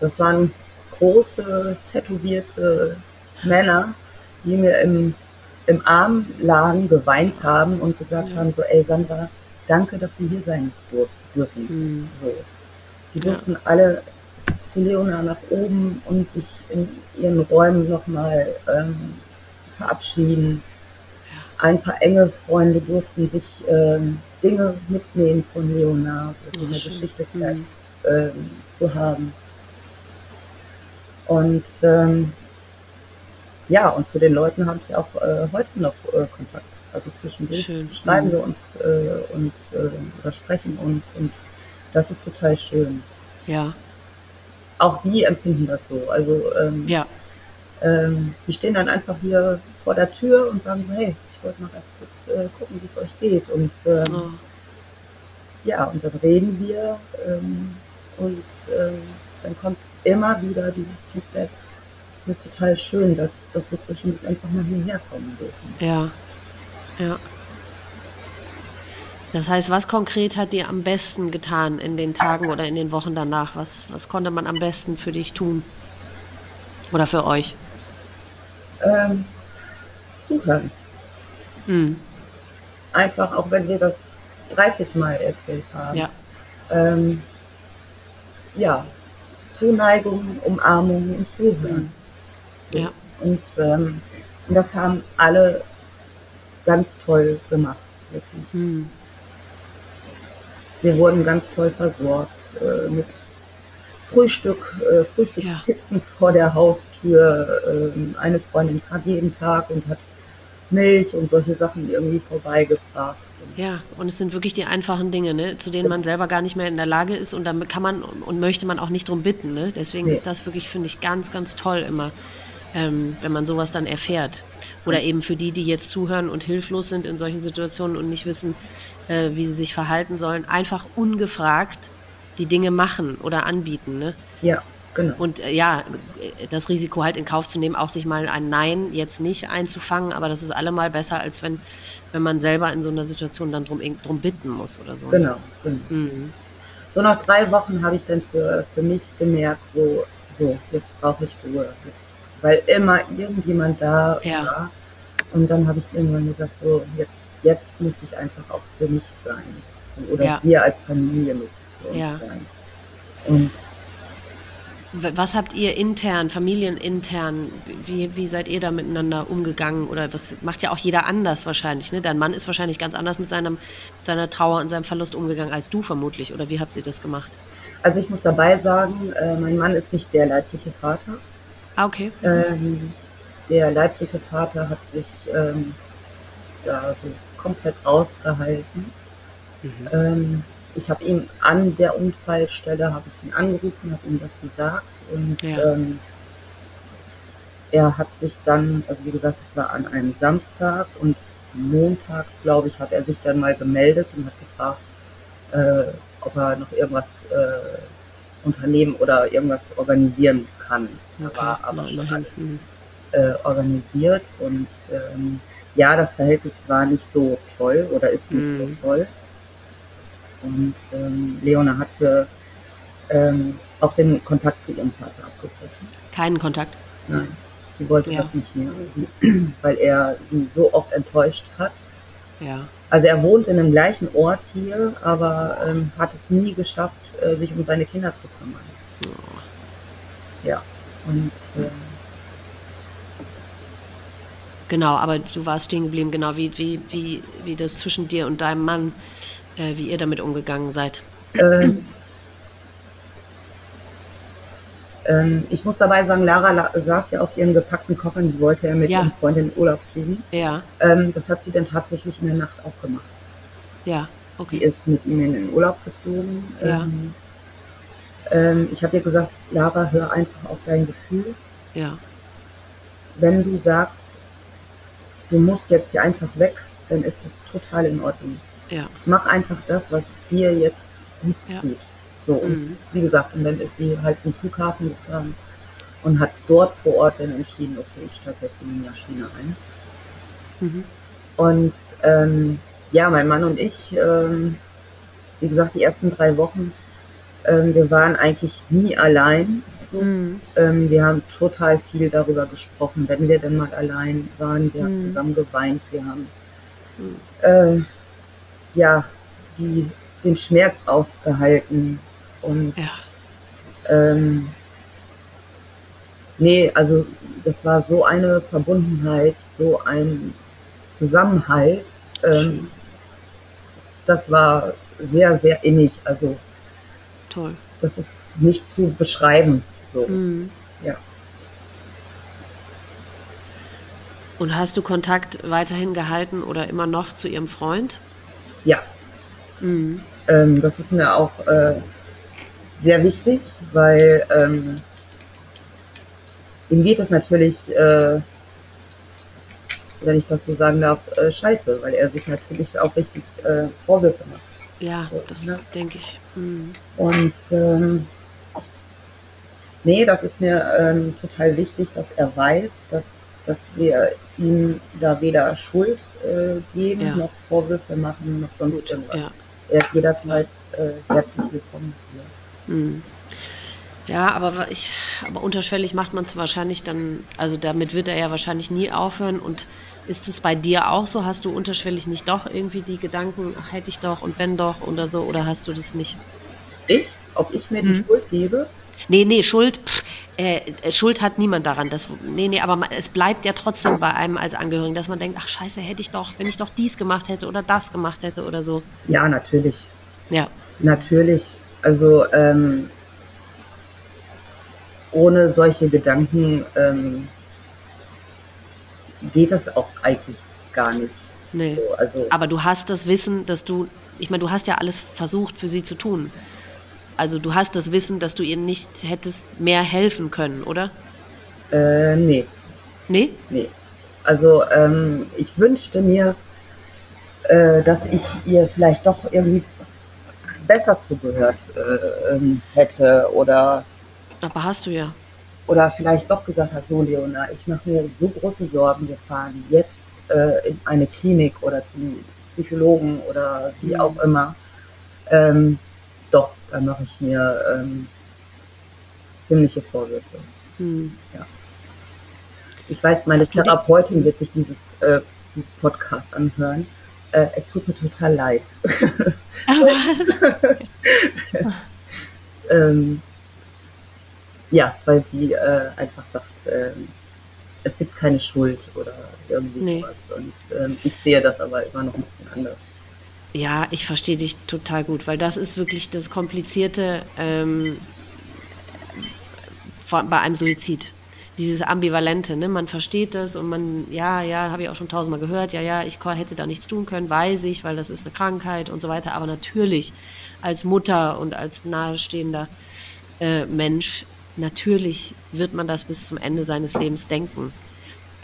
B: das waren große, tätowierte Männer, die mir im, im Arm lagen, geweint haben und gesagt
A: Ja.
B: haben, so, ey Sandra, danke, dass wir hier sein dur dürfen.
A: Hm.
B: So. Die
A: Ja.
B: durften alle zu Leona nach oben und sich in ihren Räumen nochmal ähm, verabschieden. Ein paar enge Freunde durften sich ähm, Dinge mitnehmen von Leona, so
A: Oh,
B: eine. Geschichte
A: Hm.
B: ähm, zu haben. Und ähm, ja, und zu den Leuten habe ich auch äh, heute noch äh, Kontakt. Also zwischendurch
A: Schön.
B: schreiben
A: Mhm.
B: wir uns äh, und äh, oder sprechen uns und das ist total schön.
A: Ja.
B: Auch die empfinden das so. Also ähm,
A: Ja.
B: ähm, die stehen dann einfach hier vor der Tür und sagen, hey, ich wollte mal ganz kurz äh, gucken, wie es euch geht. Und ähm,
A: Oh.
B: ja, und dann reden wir ähm, und ähm, dann kommt immer wieder dieses Feedback. Es ist total schön, dass, dass wir zwischendurch einfach mal hierher kommen dürfen.
A: Ja. Ja. Das heißt, was konkret hat dir am besten getan in den Tagen oder in den Wochen danach? Was, was konnte man am besten für dich tun? Oder für euch?
B: Ähm, zuhören. Mhm. Einfach, auch wenn wir das 30 Mal erzählt haben. Ja. Ähm, ja, Zuneigung, Umarmung und Zuhören. Ja. Und ähm, das haben alle ganz toll gemacht. Mhm. Wir wurden ganz toll versorgt äh, mit Frühstück, äh, Frühstückskisten ja. vor der Haustür. Äh, eine Freundin kam jeden Tag und hat Milch und solche Sachen irgendwie vorbeigebracht.
A: Ja, und es sind wirklich die einfachen Dinge, ne, zu denen man selber gar nicht mehr in der Lage ist und dann kann man und möchte man auch nicht drum bitten. Ne? Deswegen nee. ist das wirklich, finde ich, ganz, ganz toll immer, ähm, wenn man sowas dann erfährt. Oder eben für die, die jetzt zuhören und hilflos sind in solchen Situationen und nicht wissen, äh, wie sie sich verhalten sollen, einfach ungefragt die Dinge machen oder anbieten. Ne?
B: Ja. Genau.
A: Und äh, ja, das Risiko halt in Kauf zu nehmen, auch sich mal ein Nein jetzt nicht einzufangen, aber das ist allemal besser, als wenn, wenn man selber in so einer Situation dann drum, drum bitten muss oder so.
B: Genau. genau. Mhm. So nach drei Wochen habe ich dann für, für mich gemerkt, so, so jetzt brauche ich Ruhe. Weil immer irgendjemand da ja. war. Und dann habe ich irgendwann gesagt, so jetzt, jetzt muss ich einfach auch für mich sein. Oder ja. wir als Familie müssen für uns ja. sein. Und
A: was habt ihr intern, familienintern, wie, wie seid ihr da miteinander umgegangen? Oder was macht ja auch jeder anders wahrscheinlich, ne? Dein Mann ist wahrscheinlich ganz anders mit, seinem, mit seiner Trauer und seinem Verlust umgegangen als du vermutlich. Oder wie habt ihr das gemacht?
B: Also ich muss dabei sagen, äh, mein Mann ist nicht der leibliche Vater.
A: Ah, okay.
B: Ähm, der leibliche Vater hat sich ähm, ja, so komplett rausgehalten. Mhm. Ähm, ich habe ihn an der Unfallstelle, habe ich ihn angerufen, habe ihm das gesagt und ja. ähm, er hat sich dann, also wie gesagt, es war an einem Samstag und montags, glaube ich, hat er sich dann mal gemeldet und hat gefragt, äh, ob er noch irgendwas äh, unternehmen oder irgendwas organisieren kann. Okay. war aber schon alles äh, organisiert und ähm, ja, das Verhältnis war nicht so toll oder ist nicht mm. so mhm. toll. Und ähm, Leona hatte ähm, auch den Kontakt zu ihrem Vater abgebrochen.
A: Keinen Kontakt?
B: Nein, sie wollte ja. das nicht mehr, [clears throat] weil er sie so oft enttäuscht hat.
A: Ja.
B: Also er wohnt in dem gleichen Ort hier, aber ähm, hat es nie geschafft, äh, sich um seine Kinder zu kümmern. Oh. Ja. Und äh,
A: Genau, aber du warst stehen geblieben, genau, wie, wie, wie, wie das zwischen dir und deinem Mann äh, wie ihr damit umgegangen seid. Ähm,
B: ähm, ich muss dabei sagen, Lara saß ja auf ihren gepackten Koffern, die wollte ja mit ja. ihrem Freund in Urlaub fliegen.
A: Ja.
B: Ähm, das hat sie dann tatsächlich in der Nacht auch gemacht.
A: Ja, okay.
B: Die ist mit ihm in den Urlaub geflogen. Ja. Ähm, ähm, ich habe ihr gesagt, Lara, hör einfach auf dein Gefühl.
A: Ja.
B: Wenn du sagst, du musst jetzt hier einfach weg, dann ist es total in Ordnung.
A: Ja.
B: Mach einfach das, was dir jetzt gut ja. tut. So, und mhm. wie gesagt, und dann ist sie halt zum Flughafen gefahren und hat dort vor Ort dann entschieden, okay, ich steige jetzt in die Maschine ein. Mhm. Und ähm, ja, mein Mann und ich, ähm, wie gesagt, die ersten drei Wochen, ähm, wir waren eigentlich nie allein. So. Mhm. Ähm, wir haben total viel darüber gesprochen, wenn wir denn mal allein waren. Wir haben mhm. zusammen geweint, wir haben mhm. äh, ja, die, den Schmerz ausgehalten. Und ja. ähm, nee, also das war so eine Verbundenheit, so ein Zusammenhalt. Ähm, das war sehr, sehr innig. Also
A: toll.
B: Das ist nicht zu beschreiben. So. Mhm. Ja.
A: Und hast du Kontakt weiterhin gehalten oder immer noch zu ihrem Freund?
B: Ja. Mhm. Ähm, das ist mir auch äh, sehr wichtig, weil ähm, ihm geht es natürlich, äh, wenn ich das so sagen darf, äh, scheiße, weil er sich natürlich auch richtig äh, Vorwürfe macht.
A: Ja, so, das ne? denke ich. Mhm.
B: Und ähm, nee, das ist mir ähm, total wichtig, dass er weiß, dass, dass wir ihm da weder Schuld äh, geben, ja. noch Vorwürfe machen, noch sonst Gut, irgendwas. Ja. Er ist jederzeit äh, herzlich willkommen hier. Mhm.
A: Ja, aber ich, aber unterschwellig macht man es wahrscheinlich dann, also damit wird er ja wahrscheinlich nie aufhören. Und ist es bei dir auch so? Hast du unterschwellig nicht doch irgendwie die Gedanken, ach, hätte ich doch und wenn doch oder so, oder hast du das nicht?
B: Ich? Ob ich mir mhm. die Schuld gebe?
A: Nee, nee, Schuld, pff, äh, äh, Schuld hat niemand daran. Das, nee, nee, aber es bleibt ja trotzdem bei einem als Angehörigen, dass man denkt, ach scheiße, hätte ich doch, wenn ich doch dies gemacht hätte oder das gemacht hätte oder so.
B: Ja, natürlich.
A: Ja.
B: Natürlich. Also ähm, ohne solche Gedanken ähm, geht das auch eigentlich gar nicht.
A: Nee. So, also aber du hast das Wissen, dass du, ich meine, du hast ja alles versucht für sie zu tun. Also du hast das Wissen, dass du ihr nicht hättest mehr helfen können, oder?
B: Äh, nee.
A: Nee?
B: Nee. Also ähm, ich wünschte mir, äh, dass ich ihr vielleicht doch irgendwie besser zugehört äh, ähm, hätte oder.
A: Aber hast du ja.
B: Oder vielleicht doch gesagt hat, so Leona, ich mache mir so große Sorgen, wir fahren jetzt äh, in eine Klinik oder zum Psychologen oder wie mhm. auch immer. Ähm, da mache ich mir ähm, ziemliche Vorwürfe. Hm. Ja. Ich weiß, meine Therapeutin wird sich dieses äh, Podcast anhören. Äh, es tut mir total leid. [laughs] ähm, ja, weil sie äh, einfach sagt, äh, es gibt keine Schuld oder irgendwie nee. sowas. Und ähm, ich sehe das aber immer noch ein bisschen anders.
A: Ja, ich verstehe dich total gut, weil das ist wirklich das Komplizierte ähm, bei einem Suizid. Dieses Ambivalente, ne? man versteht das und man, ja, ja, habe ich auch schon tausendmal gehört, ja, ja, ich hätte da nichts tun können, weiß ich, weil das ist eine Krankheit und so weiter. Aber natürlich als Mutter und als nahestehender äh, Mensch, natürlich wird man das bis zum Ende seines Lebens denken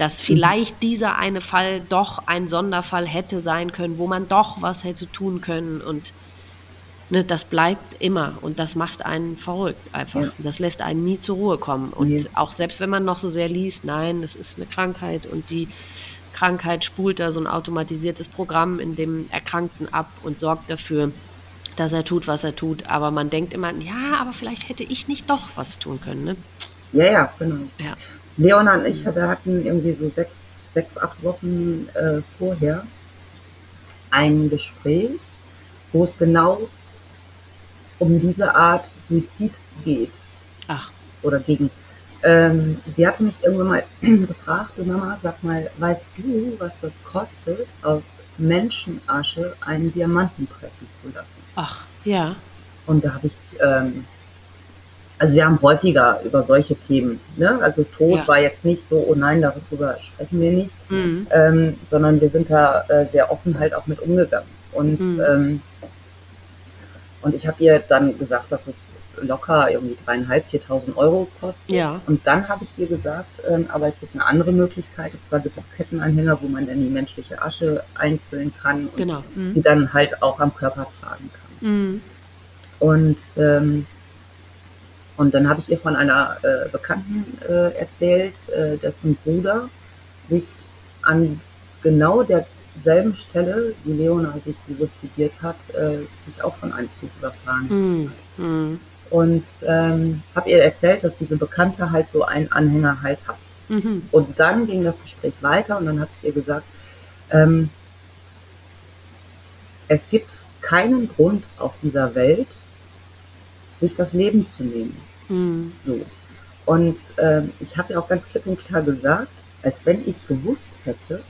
A: dass mhm. vielleicht dieser eine Fall doch ein Sonderfall hätte sein können, wo man doch was hätte tun können und ne, das bleibt immer und das macht einen verrückt einfach. Ja. Das lässt einen nie zur Ruhe kommen und ja. auch selbst wenn man noch so sehr liest, nein, das ist eine Krankheit und die Krankheit spult da so ein automatisiertes Programm in dem Erkrankten ab und sorgt dafür, dass er tut, was er tut. Aber man denkt immer, ja, aber vielleicht hätte ich nicht doch was tun können. Ne?
B: Ja, ja, genau. Ja. Leona und ich hatten irgendwie so sechs, sechs acht Wochen äh, vorher ein Gespräch, wo es genau um diese Art Suizid geht.
A: Ach.
B: Oder gegen. Ähm, sie hatte mich irgendwann mal [clears throat] gefragt, Mama, sag mal, weißt du, was das kostet, aus Menschenasche einen Diamanten pressen zu lassen?
A: Ach, ja.
B: Und da habe ich ähm, also wir haben häufiger über solche Themen, ne? also Tod ja. war jetzt nicht so, oh nein, darüber sprechen wir nicht, mhm. ähm, sondern wir sind da äh, sehr offen halt auch mit umgegangen. Und, mhm. ähm, und ich habe ihr dann gesagt, dass es locker irgendwie dreieinhalb, viertausend Euro kostet.
A: Ja.
B: Und dann habe ich ihr gesagt, ähm, aber es gibt eine andere Möglichkeit. Und zwar gibt es Kettenanhänger, wo man dann die menschliche Asche einfüllen kann und
A: genau.
B: mhm. sie dann halt auch am Körper tragen kann.
A: Mhm.
B: Und ähm, und dann habe ich ihr von einer äh, Bekannten äh, erzählt, äh, dessen Bruder sich an genau derselben Stelle, wie Leona sich suizidiert hat, äh, sich auch von einem Zug überfahren
A: mm, mm.
B: Und ähm, habe ihr erzählt, dass diese Bekannte halt so einen Anhänger halt hat.
A: Mhm.
B: Und dann ging das Gespräch weiter und dann habe ich ihr gesagt, ähm, es gibt keinen Grund auf dieser Welt, sich das Leben zu nehmen.
A: Mhm.
B: So. Und ähm, ich habe ja auch ganz klipp und klar gesagt, als wenn ich es gewusst hätte,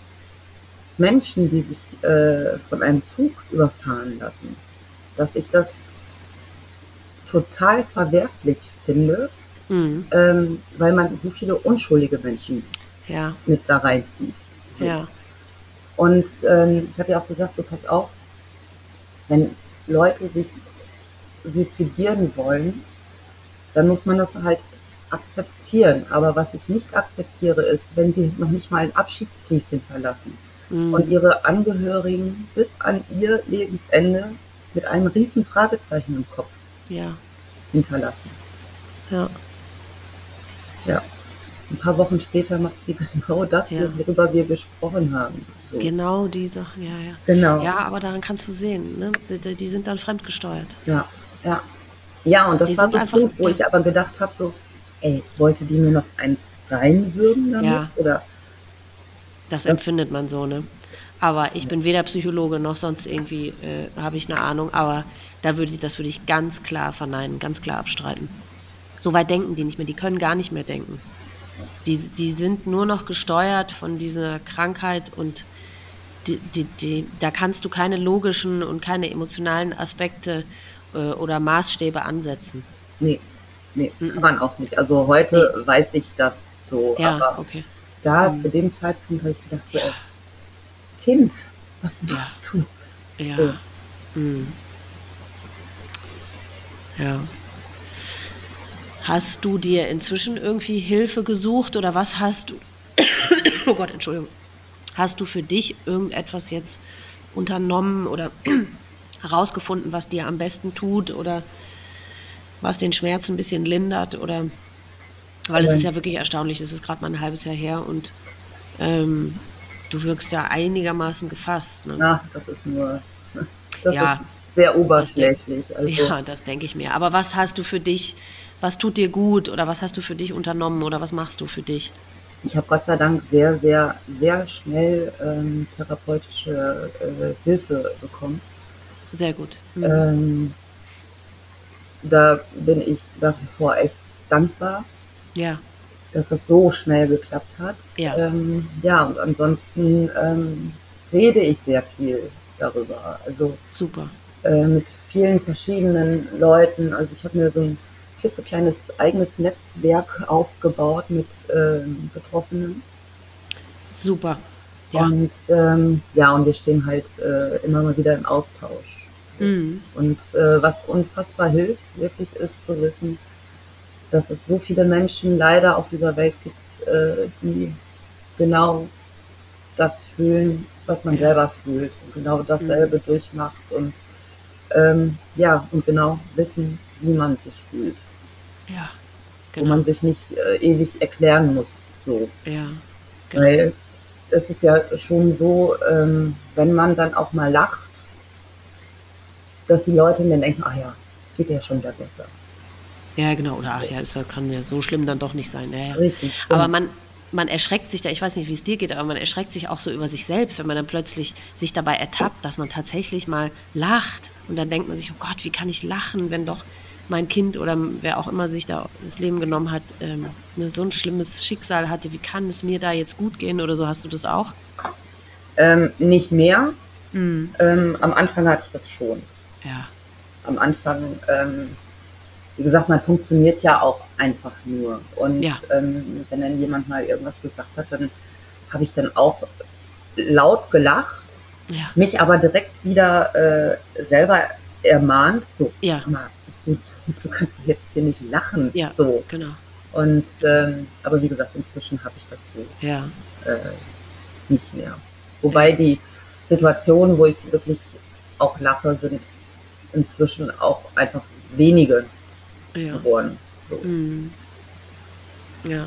B: Menschen, die sich äh, von einem Zug überfahren lassen, dass ich das total verwerflich finde,
A: mhm.
B: ähm, weil man so viele unschuldige Menschen
A: ja.
B: mit da reinzieht.
A: So. Ja.
B: Und ähm, ich habe ja auch gesagt, so pass auf, wenn Leute sich suizidieren wollen, dann muss man das halt akzeptieren. Aber was ich nicht akzeptiere, ist, wenn sie noch nicht mal einen Abschiedsbrief hinterlassen mhm. und ihre Angehörigen bis an ihr Lebensende mit einem riesen Fragezeichen im Kopf
A: ja.
B: hinterlassen.
A: Ja.
B: Ja. Ein paar Wochen später macht sie [laughs] genau das, ja. worüber wir gesprochen haben.
A: So. Genau die Sachen, ja, ja.
B: Genau.
A: Ja, aber daran kannst du sehen, ne? Die, die sind dann fremdgesteuert.
B: Ja, ja. Ja, und das die war so ein Punkt, wo ich aber gedacht habe, so, ey, wollte die mir noch eins reinwürgen damit? Ja. Oder
A: das empfindet man so, ne? Aber ich bin weder Psychologe noch sonst irgendwie äh, habe ich eine Ahnung. Aber da würde ich, das würde ich ganz klar verneinen, ganz klar abstreiten. So weit denken die nicht mehr. Die können gar nicht mehr denken. Die, die sind nur noch gesteuert von dieser Krankheit und die, die, die, da kannst du keine logischen und keine emotionalen Aspekte äh, oder Maßstäbe ansetzen.
B: Nee, nee, kann man auch nicht. Also heute nee. weiß ich das so.
A: Ja, aber okay
B: da mhm. zu dem Zeitpunkt habe ich gedacht, so, ey, Kind, was machst
A: ja. du? Ja. So. Mhm. Ja. Hast du dir inzwischen irgendwie Hilfe gesucht oder was hast du? [coughs] oh Gott, Entschuldigung. Hast du für dich irgendetwas jetzt unternommen oder herausgefunden, was dir am besten tut oder was den Schmerz ein bisschen lindert oder weil es ist ja wirklich erstaunlich, es ist gerade mal ein halbes Jahr her und ähm, du wirkst ja einigermaßen gefasst. Ne?
B: Ja, das ist nur das ja, ist sehr oberflächlich.
A: Das also. Ja, das denke ich mir. Aber was hast du für dich, was tut dir gut oder was hast du für dich unternommen oder was machst du für dich?
B: Ich habe Gott sei Dank sehr, sehr, sehr schnell ähm, therapeutische äh, Hilfe bekommen.
A: Sehr gut.
B: Mhm. Ähm, da bin ich nach wie vor echt dankbar.
A: Ja.
B: Dass das so schnell geklappt hat.
A: Ja.
B: Ähm, ja, und ansonsten ähm, rede ich sehr viel darüber. Also
A: super.
B: Äh, mit vielen verschiedenen Leuten. Also ich habe mir so ein klitzekleines eigenes Netzwerk aufgebaut mit ähm, Betroffenen.
A: Super.
B: Ja. Und ähm, ja, und wir stehen halt äh, immer mal wieder im Austausch. Mhm. Und äh, was unfassbar hilft, wirklich ist zu wissen, dass es so viele Menschen leider auf dieser Welt gibt, äh, die genau das fühlen, was man selber fühlt und genau dasselbe mhm. durchmacht und ähm, ja, und genau wissen, wie man sich fühlt.
A: Ja.
B: Genau. Wo man sich nicht äh, ewig erklären muss. So.
A: Ja. Genau.
B: Weil es ist ja schon so, ähm, wenn man dann auch mal lacht, dass die Leute dann denken, ah ja, es geht ja schon wieder besser.
A: Ja, genau. Oder ach ja, es kann ja so schlimm dann doch nicht sein. Ja, Richtig. Aber man, man erschreckt sich da, ich weiß nicht, wie es dir geht, aber man erschreckt sich auch so über sich selbst, wenn man dann plötzlich sich dabei ertappt, dass man tatsächlich mal lacht. Und dann denkt man sich, oh Gott, wie kann ich lachen, wenn doch mein Kind oder wer auch immer sich da das Leben genommen hat, ähm, ne, so ein schlimmes Schicksal hatte. Wie kann es mir da jetzt gut gehen oder so? Hast du das auch?
B: Ähm, nicht mehr. Mhm. Ähm, am Anfang hatte ich das schon.
A: Ja.
B: Am Anfang ähm, wie gesagt, man funktioniert ja auch einfach nur. Und ja. ähm, wenn dann jemand mal irgendwas gesagt hat, dann habe ich dann auch laut gelacht, ja. mich aber direkt wieder äh, selber ermahnt, so,
A: ja.
B: mal, du, du kannst jetzt hier nicht lachen.
A: Ja,
B: so.
A: genau.
B: Und ähm, aber wie gesagt, inzwischen habe ich das so
A: ja.
B: äh, nicht mehr. Wobei die Situationen, wo ich wirklich auch lache, sind inzwischen auch einfach wenige ja. geworden. So.
A: Mhm. Ja.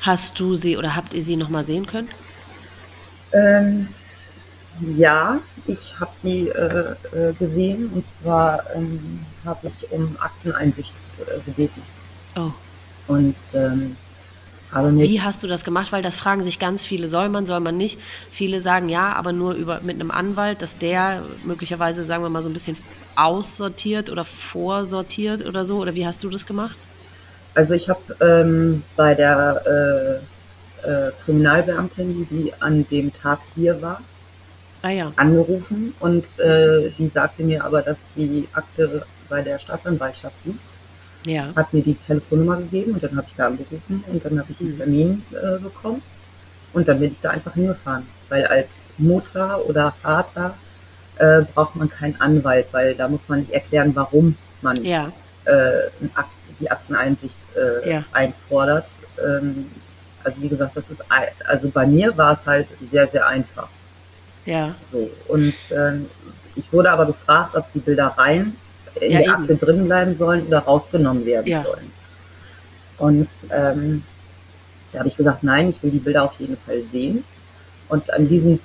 A: Hast du sie oder habt ihr sie nochmal sehen können?
B: Ähm, ja, ich habe sie äh, äh, gesehen und zwar ähm, habe ich um Akteneinsicht äh, gebeten.
A: Oh.
B: Und ähm,
A: wie hast du das gemacht? Weil das fragen sich ganz viele, soll man, soll man nicht. Viele sagen ja, aber nur über, mit einem Anwalt, dass der möglicherweise, sagen wir mal, so ein bisschen aussortiert oder vorsortiert oder so? Oder wie hast du das gemacht?
B: Also ich habe ähm, bei der äh, äh, Kriminalbeamtin, die an dem Tag hier war,
A: ah, ja.
B: angerufen und äh, die sagte mir aber, dass die Akte bei der Staatsanwaltschaft liegt.
A: Ja.
B: Hat mir die Telefonnummer gegeben und dann habe ich da angerufen und dann habe ich einen mhm. Termin äh, bekommen und dann bin ich da einfach hingefahren, weil als Mutter oder Vater äh, braucht man keinen Anwalt, weil da muss man nicht erklären, warum man
A: ja.
B: äh, die Akteneinsicht äh, ja. einfordert. Ähm, also wie gesagt, das ist also bei mir war es halt sehr, sehr einfach.
A: Ja.
B: So. Und ähm, ich wurde aber gefragt, ob die Bildereien in ja, der Akte drin bleiben sollen oder rausgenommen werden ja. sollen. Und ähm, da habe ich gesagt, nein, ich will die Bilder auf jeden Fall sehen. Und an diesem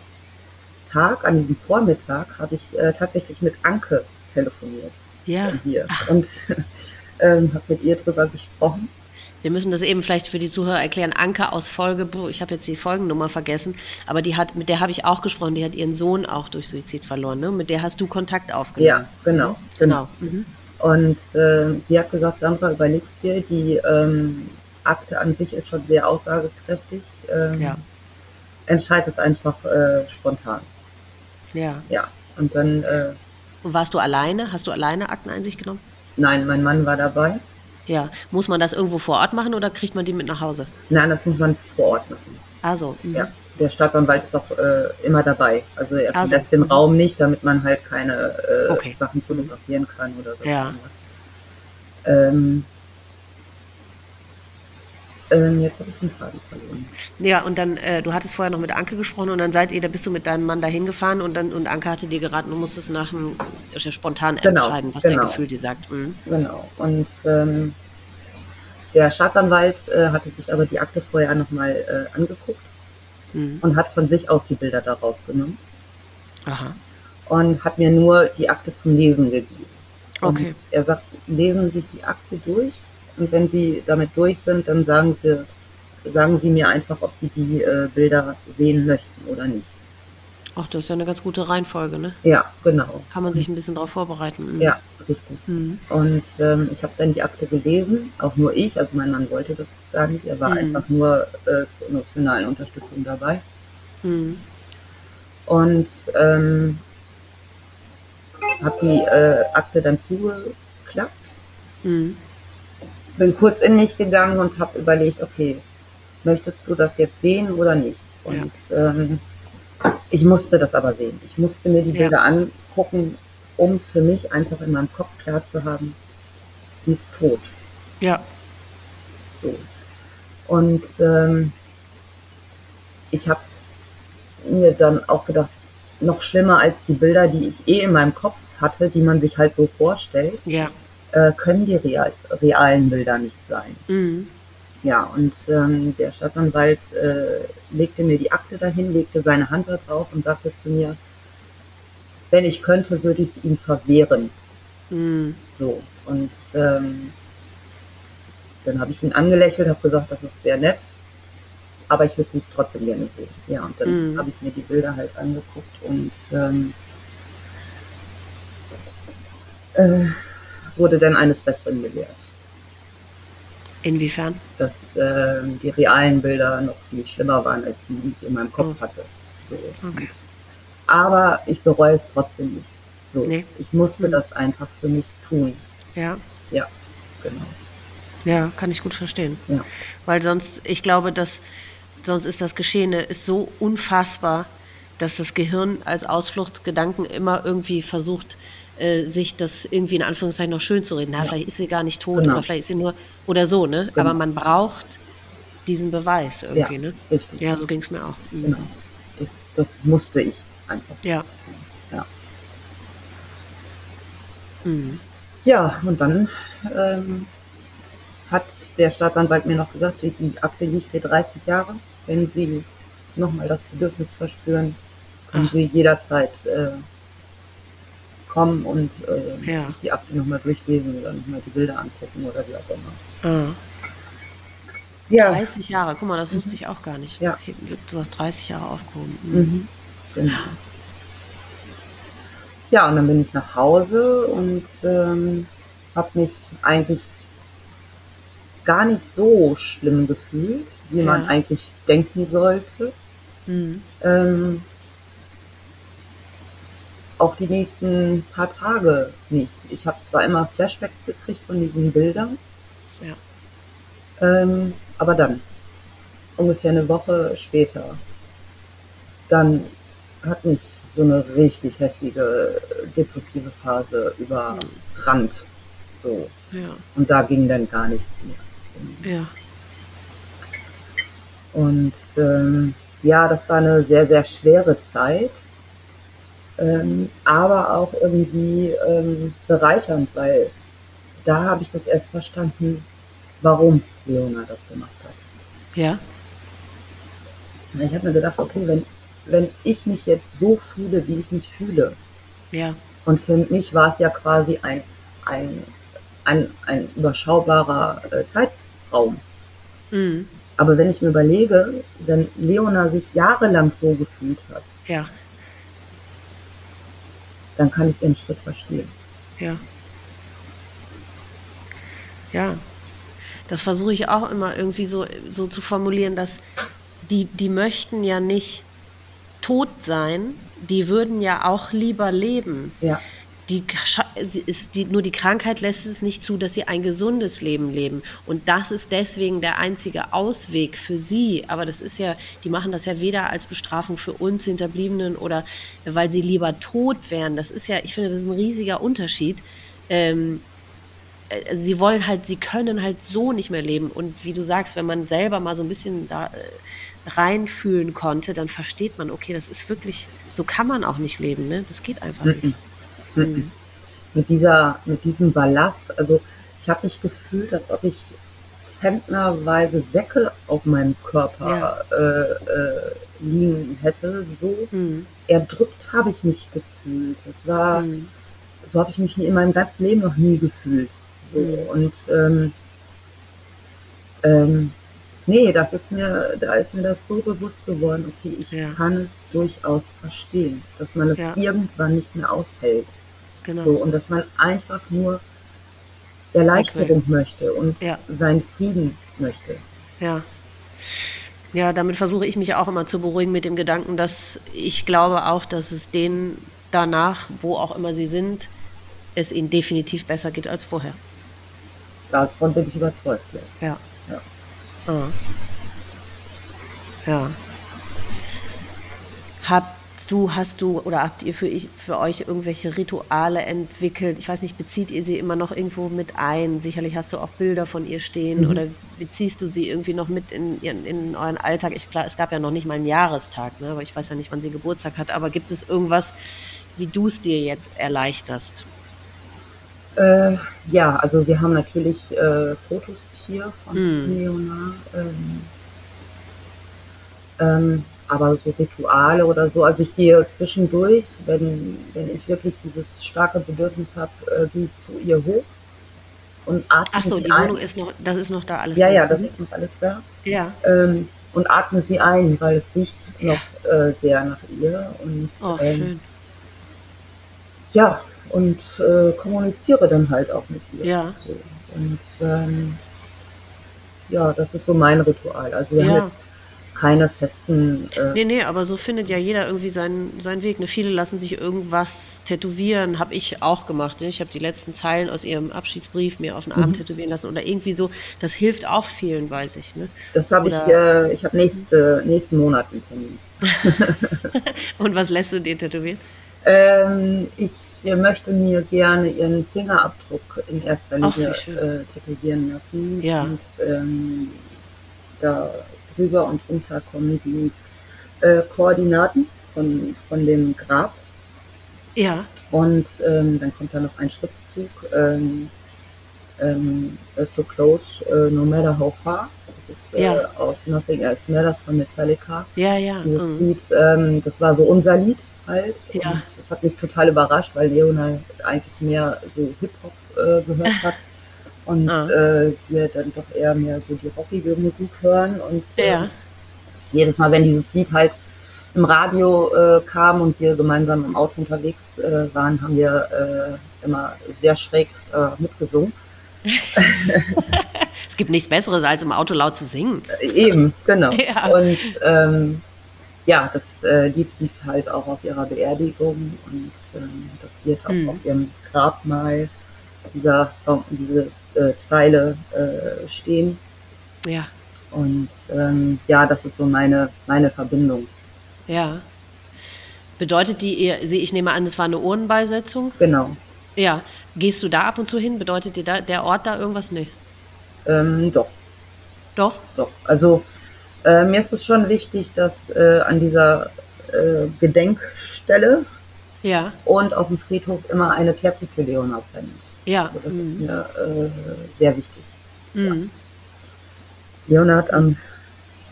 B: Tag, an diesem Vormittag, habe ich äh, tatsächlich mit Anke telefoniert. ja. hier. Ach. Und [laughs] ähm, habe mit ihr drüber gesprochen.
A: Wir müssen das eben vielleicht für die Zuhörer erklären. Anke aus Folge, ich habe jetzt die Folgennummer vergessen, aber die hat, mit der habe ich auch gesprochen, die hat ihren Sohn auch durch Suizid verloren. Ne? Mit der hast du Kontakt aufgenommen.
B: Ja, genau. Genau. genau. Mhm. Und äh, sie hat gesagt, Sandra, überlegst dir, die ähm, Akte an sich ist schon sehr aussagekräftig. Ähm, ja. Entscheid es einfach äh, spontan.
A: Ja.
B: Ja. Und dann. Äh,
A: und warst du alleine? Hast du alleine Akteneinsicht genommen?
B: Nein, mein Mann war dabei.
A: Ja. Muss man das irgendwo vor Ort machen oder kriegt man die mit nach Hause?
B: Nein, das muss man vor Ort machen.
A: Also.
B: Mhm. Ja. Der Staatsanwalt ist auch äh, immer dabei. Also er also. verlässt den Raum nicht, damit man halt keine äh, okay. Sachen fotografieren kann oder so.
A: Ja.
B: Ähm, ähm, jetzt habe ich den Faden verloren.
A: Ja, und dann, äh, du hattest vorher noch mit Anke gesprochen und dann seid ihr, da bist du mit deinem Mann dahin gefahren und dann und Anke hatte dir geraten, du musstest nach dem spontan genau, entscheiden, was genau. dein Gefühl dir sagt.
B: Mhm. Genau. Und ähm, der Staatsanwalt äh, hatte sich aber die Akte vorher nochmal äh, angeguckt mhm. und hat von sich aus die Bilder daraus genommen.
A: Aha.
B: Und hat mir nur die Akte zum Lesen gegeben.
A: Und okay.
B: Er sagt, lesen Sie die Akte durch und wenn Sie damit durch sind, dann sagen Sie, sagen Sie mir einfach, ob Sie die äh, Bilder sehen möchten oder nicht.
A: Ach, das ist ja eine ganz gute Reihenfolge, ne?
B: Ja, genau.
A: Kann man sich ein bisschen darauf vorbereiten.
B: Mhm. Ja, richtig. Mhm. Und ähm, ich habe dann die Akte gelesen, auch nur ich, also mein Mann wollte das gar nicht, er war mhm. einfach nur äh, zur emotionalen Unterstützung dabei. Mhm. Und ähm, habe die äh, Akte dann zugeklappt. Bin kurz in mich gegangen und habe überlegt, okay, möchtest du das jetzt sehen oder nicht? Und ja. ähm, ich musste das aber sehen. Ich musste mir die ja. Bilder angucken, um für mich einfach in meinem Kopf klar zu haben, sie ist tot.
A: Ja.
B: So. Und ähm, ich habe mir dann auch gedacht, noch schlimmer als die Bilder, die ich eh in meinem Kopf hatte, die man sich halt so vorstellt.
A: Ja
B: äh, können die real, realen Bilder nicht sein. Mhm. Ja, und ähm, der Staatsanwalt äh, legte mir die Akte dahin, legte seine Hand da drauf und sagte zu mir, wenn ich könnte, würde ich es ihm verwehren. Mhm. So, und ähm, dann habe ich ihn angelächelt, habe gesagt, das ist sehr nett, aber ich würde sie trotzdem gerne sehen. Ja, und dann mhm. habe ich mir die Bilder halt angeguckt und ähm, äh, wurde dann eines Besseren belehrt.
A: Inwiefern?
B: Dass äh, die realen Bilder noch viel schlimmer waren, als die, die ich in meinem Kopf oh. hatte. So. Okay. Aber ich bereue es trotzdem nicht. So. Nee. Ich musste hm. das einfach für mich tun.
A: Ja.
B: Ja, genau.
A: Ja, kann ich gut verstehen.
B: Ja.
A: Weil sonst, ich glaube, dass sonst ist das Geschehene ist so unfassbar, dass das Gehirn als Ausfluchtsgedanken immer irgendwie versucht, äh, sich das irgendwie in Anführungszeichen noch schön zu reden. Na, ja. vielleicht ist sie gar nicht tot genau. oder vielleicht ist sie nur oder so, ne? Genau. Aber man braucht diesen Beweis irgendwie, ja, ne? Richtig. Ja, so ging es mir auch.
B: Mhm. Genau. Das, das, musste ich einfach.
A: Ja.
B: Ja.
A: Mhm.
B: Ja, und dann ähm, hat der Staatsanwalt mir noch gesagt, die Akte liegt hier 30 Jahre. Wenn Sie nochmal das Bedürfnis verspüren, können Ach. Sie jederzeit äh, kommen und äh, ja. die Akte nochmal durchlesen oder nochmal die Bilder angucken oder wie auch immer.
A: Ah. Ja. 30 Jahre, guck mal, das wusste ich auch gar nicht.
B: Ja.
A: Du hast 30 Jahre aufgehoben.
B: Mhm. mhm. Genau. Ja, und dann bin ich nach Hause und ähm, habe mich eigentlich gar nicht so schlimm gefühlt, wie ja. man eigentlich denken sollte. Mhm. Ähm, auch die nächsten paar Tage nicht. Ich habe zwar immer Flashbacks gekriegt von diesen Bildern,
A: ja.
B: ähm, aber dann, ungefähr eine Woche später, dann hat mich so eine richtig heftige depressive Phase überrannt. So.
A: Ja.
B: Und da ging dann gar nichts
A: mehr. Ja.
B: Und ähm, ja, das war eine sehr, sehr schwere Zeit ähm, aber auch irgendwie ähm, bereichernd, weil da habe ich das erst verstanden, warum Leona das gemacht hat.
A: Ja.
B: Ich habe mir gedacht, okay, wenn, wenn ich mich jetzt so fühle, wie ich mich fühle,
A: ja.
B: und für mich war es ja quasi ein ein, ein, ein überschaubarer äh, Zeitraum. Mhm. Aber wenn ich mir überlege, wenn Leona sich jahrelang so gefühlt hat,
A: ja.
B: Dann kann ich den Schritt verstehen.
A: Ja. Ja. Das versuche ich auch immer irgendwie so, so zu formulieren, dass die, die möchten ja nicht tot sein, die würden ja auch lieber leben.
B: Ja
A: die, ist die, nur die Krankheit lässt es nicht zu, dass sie ein gesundes Leben leben. Und das ist deswegen der einzige Ausweg für sie. Aber das ist ja, die machen das ja weder als Bestrafung für uns Hinterbliebenen oder weil sie lieber tot wären. Das ist ja, ich finde, das ist ein riesiger Unterschied. Ähm, also sie wollen halt, sie können halt so nicht mehr leben. Und wie du sagst, wenn man selber mal so ein bisschen da äh, reinfühlen konnte, dann versteht man, okay, das ist wirklich, so kann man auch nicht leben, ne? Das geht einfach nicht.
B: Mhm. Mit dieser, mit diesem Ballast, also ich habe mich gefühlt, als ob ich zentnerweise Säcke auf meinem Körper ja. äh, äh, liegen hätte. So mhm. erdrückt habe ich mich gefühlt. Das war, mhm. so habe ich mich in meinem ganzen Leben noch nie gefühlt. So. Mhm. Und ähm, ähm, nee, das ist mir, da ist mir das so bewusst geworden, okay, ich ja. kann es durchaus verstehen, dass man es ja. irgendwann nicht mehr aushält. Genau. So, und dass man einfach nur Erleichterung okay. möchte und ja. seinen Frieden möchte.
A: Ja. Ja, damit versuche ich mich auch immer zu beruhigen mit dem Gedanken, dass ich glaube auch, dass es denen danach, wo auch immer sie sind, es ihnen definitiv besser geht als vorher.
B: Davon bin ich überzeugt.
A: Ja. Ja. Ja. Ah. ja. Habt du, hast du oder habt ihr für, ich, für euch irgendwelche Rituale entwickelt? Ich weiß nicht, bezieht ihr sie immer noch irgendwo mit ein? Sicherlich hast du auch Bilder von ihr stehen mhm. oder beziehst du sie irgendwie noch mit in, in, in euren Alltag? Ich, klar, es gab ja noch nicht mal einen Jahrestag, ne? aber ich weiß ja nicht, wann sie Geburtstag hat. Aber gibt es irgendwas, wie du es dir jetzt erleichterst?
B: Äh, ja, also wir haben natürlich äh, Fotos hier von hm. Leonard. Ähm, ähm, aber so Rituale oder so, also ich gehe zwischendurch, wenn, wenn ich wirklich dieses starke Bedürfnis habe, äh, gehe ich zu ihr hoch und atme
A: Ach so, die ein. Wohnung ist noch, das ist noch da alles.
B: Ja, ja, das ist noch alles da.
A: Ja.
B: Ähm, und atme sie ein, weil es riecht ja. noch äh, sehr nach ihr. Und,
A: oh, ähm, schön.
B: Ja, und äh, kommuniziere dann halt auch mit ihr.
A: Ja.
B: So. Und ähm, ja, das ist so mein Ritual. Also wir ja. haben jetzt keine festen.
A: Äh nee, nee, aber so findet ja jeder irgendwie seinen, seinen Weg. Ne? Viele lassen sich irgendwas tätowieren, habe ich auch gemacht. Ne? Ich habe die letzten Zeilen aus ihrem Abschiedsbrief mir auf den Arm mhm. tätowieren lassen oder irgendwie so. Das hilft auch vielen, weiß ich. Ne?
B: Das habe ich, äh, ich habe nächste, nächsten Monat einen Termin. [laughs]
A: Und was lässt du dir tätowieren?
B: Ähm, ich möchte mir gerne ihren Fingerabdruck in erster Linie Ach, äh, tätowieren lassen.
A: Ja.
B: Und ähm, da drüber und runter kommen die äh, Koordinaten von, von dem Grab.
A: Ja.
B: Und ähm, dann kommt da noch ein Schriftzug, ähm, ähm, So Close, uh, No Matter How Far. Das ist äh, ja. aus Nothing Else Matters von Metallica.
A: Ja, ja.
B: Dieses mhm. Lied, ähm, das war so unser Lied halt. Ja. Und das hat mich total überrascht, weil Leona eigentlich mehr so Hip-Hop äh, gehört [laughs] hat und ah. äh, wir dann doch eher mehr so die rockige Musik hören und
A: äh, ja.
B: jedes Mal, wenn dieses Lied halt im Radio äh, kam und wir gemeinsam im Auto unterwegs äh, waren, haben wir äh, immer sehr schräg äh, mitgesungen. [laughs]
A: es gibt nichts Besseres, als im Auto laut zu singen.
B: Eben, genau. [laughs] Ja. Und ähm, ja, das äh, Lied lief halt auch auf ihrer Beerdigung und ähm, das wird auch hm. auf ihrem Grabmal dieser Song, diese äh, Zeile äh, stehen.
A: Ja.
B: Und ähm, ja, das ist so meine, meine Verbindung.
A: Ja. Bedeutet die, ich nehme an, das war eine Urnenbeisetzung?
B: Genau.
A: Ja. Gehst du da ab und zu hin? Bedeutet dir da, der Ort da irgendwas? Nee.
B: Ähm, doch.
A: Doch?
B: Doch. Also äh, mir ist es schon wichtig, dass äh, an dieser äh, Gedenkstelle
A: ja.
B: und auf dem Friedhof immer eine Kerze für Leonard brennt.
A: Ja.
B: Also das mhm. ist mir äh, sehr wichtig.
A: Mhm.
B: Ja. Leonard am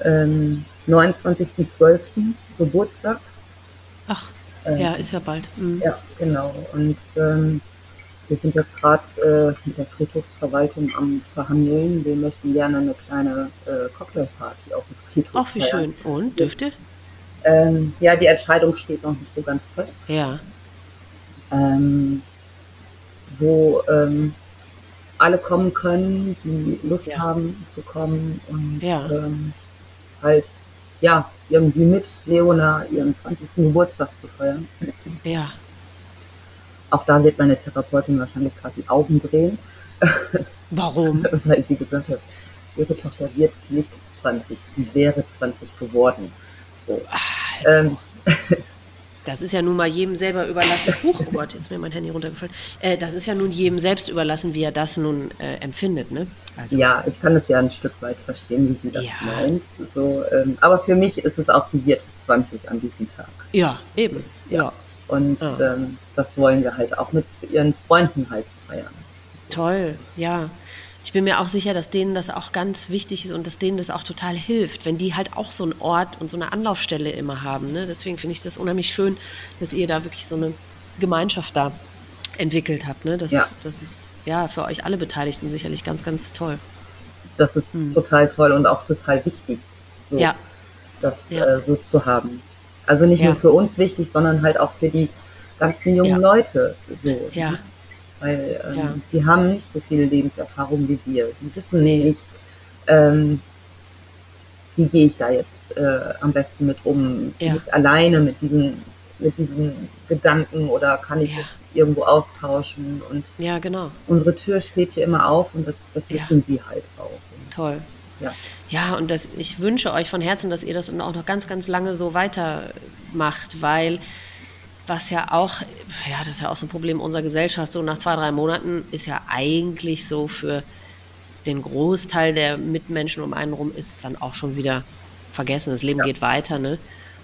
B: ähm, 29.12. Geburtstag.
A: Ach, ähm, ja, ist ja bald.
B: Mhm. Ja, genau. Und ähm, wir sind jetzt gerade äh, mit der Friedhofsverwaltung am Verhandeln. Wir möchten gerne eine kleine äh, Cocktailparty auf dem
A: Friedhof. Ach, wie feiern. schön. Und, dürfte?
B: Ähm, ja, die Entscheidung steht noch nicht so ganz fest.
A: Ja.
B: Ähm, wo ähm, alle kommen können, die Lust ja. haben zu kommen und ja. ähm, halt ja irgendwie mit Leona ihren 20. Geburtstag zu feiern.
A: Ja.
B: Auch da wird meine Therapeutin wahrscheinlich gerade die Augen drehen.
A: Warum? [laughs]
B: Weil sie gesagt hat, ihre Tochter wird nicht 20, sie wäre 20 geworden. So.
A: Ach, also. ähm, [laughs] das ist ja nun mal jedem selber überlassen. Huch, oh Gott, jetzt ist mir mein Handy runtergefallen. Äh, das ist ja nun jedem selbst überlassen, wie er das nun äh, empfindet, ne?
B: Also. Ja, ich kann es ja ein Stück weit verstehen, wie sie das ja. meint. So, ähm, aber für mich ist es auch, wird 20 an diesem Tag.
A: Ja, eben. Ja. ja.
B: Und ja. Ähm, das wollen wir halt auch mit ihren Freunden halt feiern.
A: Toll, ja bin mir auch sicher, dass denen das auch ganz wichtig ist und dass denen das auch total hilft, wenn die halt auch so einen Ort und so eine Anlaufstelle immer haben. Ne? Deswegen finde ich das unheimlich schön, dass ihr da wirklich so eine Gemeinschaft da entwickelt habt. Ne? Das, ja. das ist ja für euch alle Beteiligten sicherlich ganz, ganz toll.
B: Das ist hm. total toll und auch total wichtig, so,
A: ja.
B: das ja. Äh, so zu haben. Also nicht nur für uns wichtig, sondern halt auch für die ganzen jungen Leute. So.
A: Ja
B: weil ähm, ja. die haben nicht so viel Lebenserfahrung wie wir. Die wissen nicht, ähm, wie gehe ich da jetzt äh, am besten mit um, ja. mit alleine mit diesen, mit diesen Gedanken oder kann ich ja. irgendwo austauschen und
A: ja, genau.
B: unsere Tür steht hier immer auf und das, das wissen sie halt auch. Und,
A: Toll. Ja. ja, und das, ich wünsche euch von Herzen, dass ihr das auch noch ganz, ganz lange so weitermacht, weil was ja auch, ja, das ist ja auch so ein Problem unserer Gesellschaft, so nach zwei, drei Monaten ist ja eigentlich so für den Großteil der Mitmenschen um einen rum ist dann auch schon wieder vergessen. Das Leben ja. geht weiter, ne?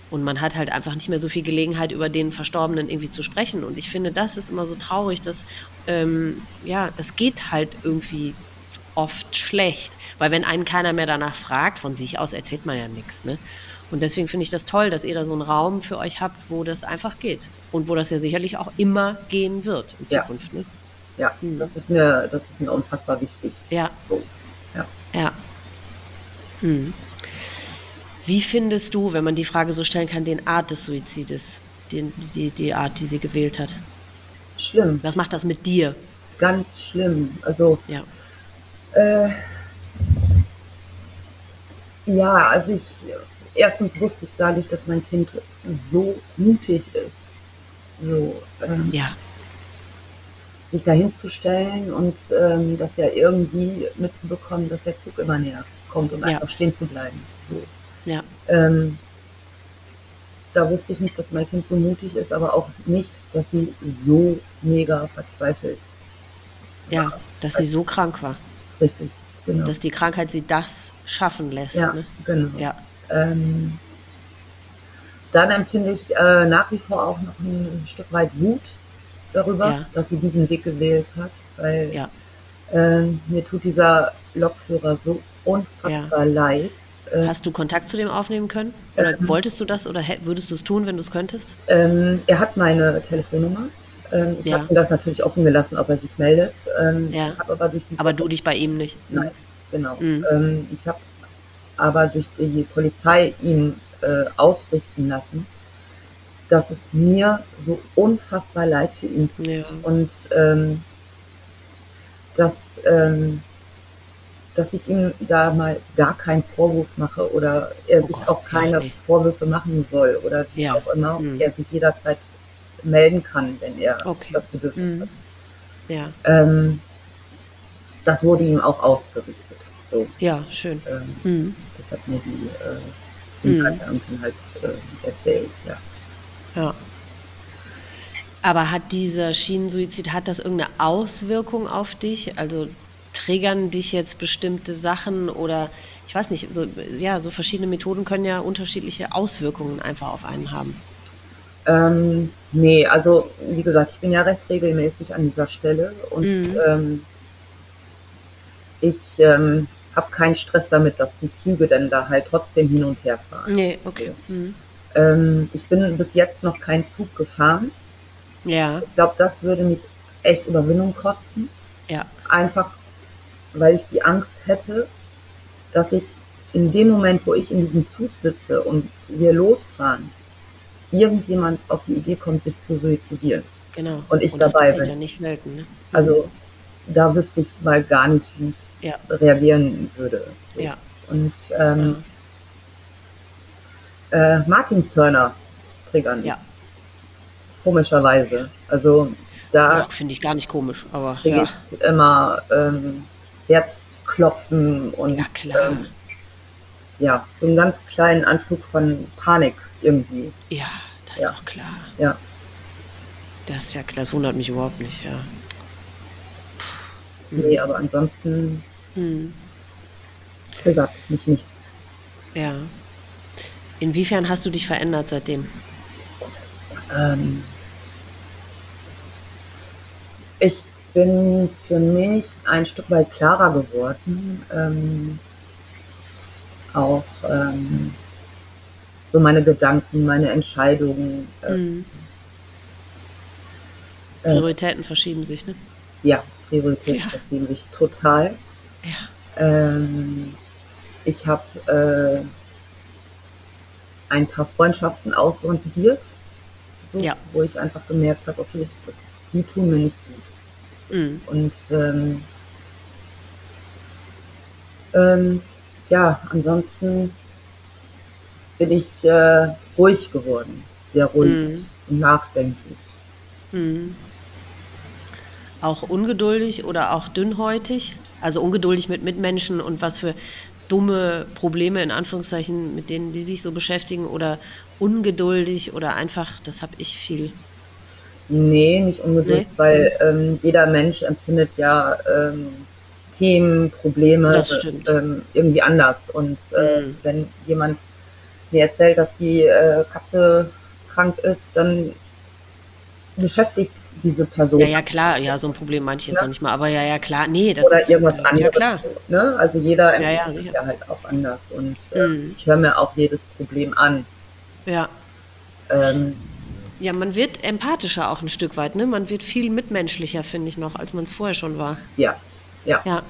A: Und man hat halt einfach nicht mehr so viel Gelegenheit, über den Verstorbenen irgendwie zu sprechen. Und ich finde, das ist immer so traurig, dass, ähm, ja, das geht halt irgendwie oft schlecht. Weil wenn einen keiner mehr danach fragt, von sich aus erzählt man ja nichts, ne? Und deswegen finde ich das toll, dass ihr da so einen Raum für euch habt, wo das einfach geht. Und wo das ja sicherlich auch immer gehen wird in Zukunft.
B: Ja, ne? ja hm. das, ist mir, das ist mir unfassbar wichtig.
A: Ja.
B: So. Ja.
A: ja. Hm. Wie findest du, wenn man die Frage so stellen kann, den Art des Suizides? Die, die, die Art, die sie gewählt hat?
B: Schlimm.
A: Was macht das mit dir?
B: Ganz schlimm. Also,
A: ja.
B: Äh, ja, also ich erstens wusste ich gar nicht, dass mein Kind so mutig ist. So, ähm,
A: ja.
B: Sich dahinzustellen und ähm, das ja irgendwie mitzubekommen, dass der Zug immer näher kommt und ja. einfach stehen zu bleiben. So.
A: Ja.
B: Ähm, da wusste ich nicht, dass mein Kind so mutig ist, aber auch nicht, dass sie so mega verzweifelt
A: war. Ja, dass sie so krank war.
B: Richtig, genau.
A: Dass die Krankheit sie das schaffen lässt.
B: Ja,
A: ne?
B: genau.
A: Ja.
B: Ähm, dann empfinde ich äh, nach wie vor auch noch ein Stück weit Wut darüber, ja. dass sie diesen Weg gewählt hat, weil
A: ja.
B: äh, mir tut dieser Lokführer so unfassbar ja. leid.
A: Äh, Hast du Kontakt zu dem aufnehmen können? Oder ähm, wolltest du das oder würdest du es tun, wenn du es könntest?
B: Ähm, er hat meine Telefonnummer. Ähm, ich habe ihm das natürlich offen gelassen, ob er sich meldet.
A: Ähm, aber, aber du dich bei ihm nicht?
B: Nein, genau. Mhm. Ähm, ich habe aber durch die Polizei ihn äh, ausrichten lassen, dass es mir so unfassbar leid für ihn tut. Ja. Und ähm, dass, ähm, dass ich ihm da mal gar keinen Vorwurf mache oder er oh sich Gott, auch keine nein. Vorwürfe machen soll oder wie ja. auch immer, mhm. er sich jederzeit melden kann, wenn er okay. das Bedürfnis mhm. hat.
A: Ja.
B: Ähm, das wurde ihm auch ausgerichtet. So.
A: Ja, schön.
B: Ähm, mhm. Das hat mir die, äh, die mhm. halt äh, erzählt, ja.
A: Ja. Aber hat dieser Schienensuizid, hat das irgendeine Auswirkung auf dich? Also triggern dich jetzt bestimmte Sachen oder ich weiß nicht, so, ja, so verschiedene Methoden können ja unterschiedliche Auswirkungen einfach auf einen haben.
B: Ähm, nee, also wie gesagt, ich bin ja recht regelmäßig an dieser Stelle und mhm. ähm, ich ähm, habe keinen Stress damit, dass die Züge dann da halt trotzdem hin und her fahren.
A: Nee, okay. Mhm.
B: Ähm, ich bin bis jetzt noch keinen Zug gefahren.
A: Ja.
B: Ich glaube, das würde mich echt Überwindung kosten.
A: Ja.
B: Einfach, weil ich die Angst hätte, dass ich in dem Moment, wo ich in diesem Zug sitze und wir losfahren, irgendjemand auf die Idee kommt, sich zu suizidieren.
A: Genau.
B: Und ich und dabei
A: das
B: bin.
A: ja nicht selten. Ne?
B: Also da wüsste ich mal gar nicht, wie ich ja. reagieren würde.
A: So. Ja.
B: Und ähm, äh, Martinshörner triggern.
A: Ja.
B: Komischerweise. Also da
A: ja, finde ich gar nicht komisch, aber
B: ja. immer ähm, Herzklopfen und
A: ja, klar.
B: Ähm, ja, so einen ganz kleinen Anflug von Panik irgendwie.
A: Ja, das ja. ist doch klar.
B: Ja.
A: Das ist ja klar, das wundert mich überhaupt nicht, ja.
B: Nee, aber ansonsten hm. triggert mich nichts.
A: Ja. Inwiefern hast du dich verändert seitdem?
B: Ähm, ich bin für mich ein Stück weit klarer geworden. Ähm, auch ähm, so meine Gedanken, meine Entscheidungen.
A: Äh, mhm. Prioritäten äh, verschieben sich, ne?
B: Ja, Prioritäten ja. verschieben sich total.
A: Ja.
B: Ähm, ich habe äh, ein paar Freundschaften ausrondiert, so,
A: ja.
B: wo ich einfach gemerkt habe, okay, das, die tun mir nicht gut.
A: Mhm.
B: Und ähm, ähm, ja, ansonsten bin ich äh, ruhig geworden, sehr ruhig mhm. und nachdenklich.
A: Mhm. Auch ungeduldig oder auch dünnhäutig? Also ungeduldig mit Mitmenschen und was für dumme Probleme in Anführungszeichen, mit denen die sich so beschäftigen oder ungeduldig oder einfach, das habe ich viel.
B: Nee, nicht ungeduldig, nee. weil ähm, jeder Mensch empfindet ja ähm, Themen, Probleme ähm, irgendwie anders. Und äh, mhm. wenn jemand mir erzählt, dass die äh, Katze krank ist, dann beschäftigt diese Person.
A: Ja, ja, klar, ja, so ein Problem manche ja. noch nicht mal, aber ja, ja, klar, nee, das
B: Oder
A: ist
B: irgendwas anderes.
A: Ja, klar.
B: Ne? Also jeder
A: ja, ja,
B: ja halt auch anders und äh, mhm. ich höre mir auch jedes Problem an.
A: Ja.
B: Ähm,
A: ja, man wird empathischer auch ein Stück weit, ne? Man wird viel mitmenschlicher, finde ich noch, als man es vorher schon war.
B: Ja, ja.
A: Ja.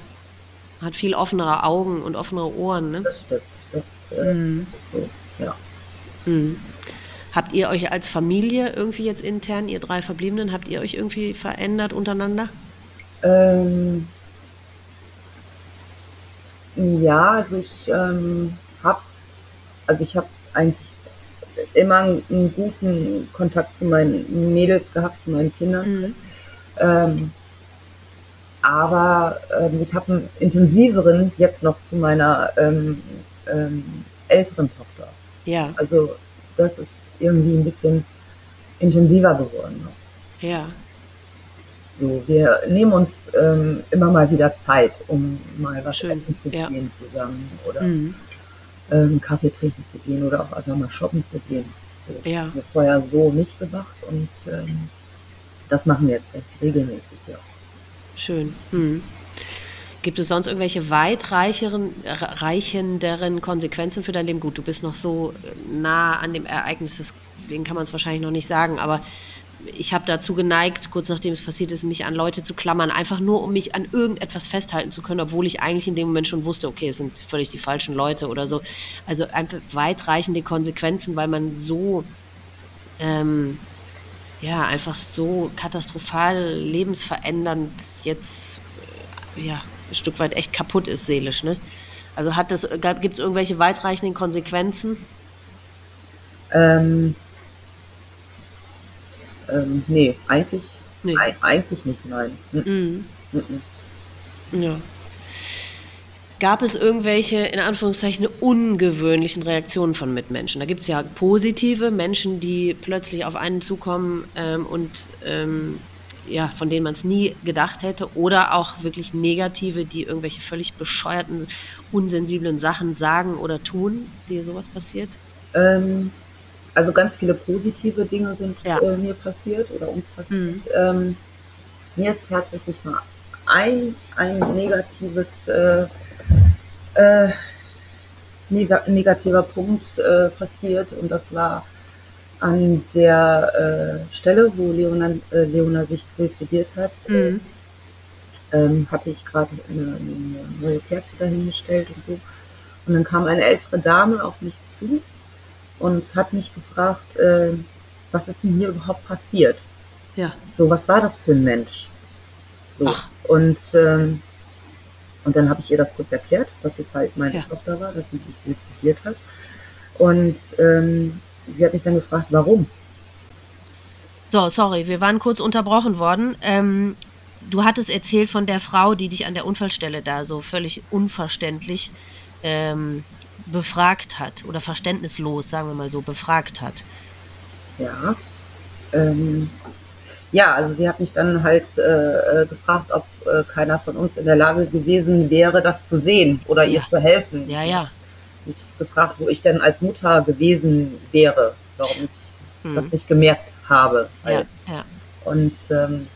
A: Hat viel offenere Augen und offenere Ohren, ne?
B: Das stimmt. Das, äh, mhm. so, ja.
A: Mhm. Habt ihr euch als Familie irgendwie jetzt intern, ihr drei Verbliebenen, habt ihr euch irgendwie verändert untereinander?
B: Ähm, ja, also ich ähm, habe, also ich habe eigentlich immer einen guten Kontakt zu meinen Mädels gehabt, zu meinen Kindern. Mhm. Ähm, aber ähm, ich habe einen intensiveren jetzt noch zu meiner ähm, ähm, älteren Tochter.
A: Ja.
B: Also das ist irgendwie ein bisschen intensiver geworden.
A: Ja.
B: So, wir nehmen uns ähm, immer mal wieder Zeit, um mal was
A: Schön.
B: essen zu
A: ja.
B: gehen zusammen oder
A: mhm.
B: ähm, Kaffee trinken zu gehen oder auch einfach mal shoppen zu gehen. So,
A: ja.
B: Das haben wir vorher so nicht gemacht und ähm, das machen wir jetzt recht regelmäßig, ja.
A: Schön. Mhm. Gibt es sonst irgendwelche weitreichenderen Konsequenzen für dein Leben? Gut, du bist noch so nah an dem Ereignis, deswegen kann man es wahrscheinlich noch nicht sagen, aber ich habe dazu geneigt, kurz nachdem es passiert ist, mich an Leute zu klammern, einfach nur, um mich an irgendetwas festhalten zu können, obwohl ich eigentlich in dem Moment schon wusste, okay, es sind völlig die falschen Leute oder so. Also einfach weitreichende Konsequenzen, weil man so, ähm, ja, einfach so katastrophal lebensverändernd jetzt, äh, ja, ein Stück weit echt kaputt ist seelisch. Ne? Also hat das, gibt es irgendwelche weitreichenden Konsequenzen?
B: Ähm, ähm, nee, eigentlich, nee. eigentlich nicht, nein. Mhm.
A: Mhm. Ja. Gab es irgendwelche, in Anführungszeichen, ungewöhnlichen Reaktionen von Mitmenschen? Da gibt es ja positive Menschen, die plötzlich auf einen zukommen ähm, und ähm, ja, von denen man es nie gedacht hätte, oder auch wirklich negative, die irgendwelche völlig bescheuerten, unsensiblen Sachen sagen oder tun. Ist dir sowas passiert?
B: Ähm, also ganz viele positive Dinge sind ja. äh, mir passiert oder uns passiert. Mhm. Ähm, mir ist tatsächlich mal ein, ein negatives, äh, äh, neg negativer Punkt äh, passiert und das war an der äh, Stelle, wo Leona, äh, Leona sich suizidiert hat, mhm. ähm, hatte ich gerade eine, eine, neue Kerze dahingestellt und so. Und dann kam eine ältere Dame auf mich zu und hat mich gefragt, äh, was ist denn hier überhaupt passiert?
A: Ja.
B: So, was war das für ein Mensch? So. Ach. Und, ähm, und dann habe ich ihr das kurz erklärt, dass es halt meine ja. Tochter war, dass sie sich suizidiert hat. Und ähm, sie hat mich dann gefragt, warum?
A: So, sorry, wir waren kurz unterbrochen worden. Ähm, du hattest erzählt von der Frau, die dich an der Unfallstelle da so völlig unverständlich ähm, befragt hat oder verständnislos, sagen wir mal so, befragt hat.
B: Ja. Ähm, ja, also sie hat mich dann halt äh, äh, gefragt, ob äh, keiner von uns in der Lage gewesen wäre, das zu sehen oder ihr zu helfen.
A: Ja, ja.
B: Mich gefragt, wo ich denn als Mutter gewesen wäre, warum ich hm. das nicht gemerkt habe.
A: Ja, ja.
B: Und ähm,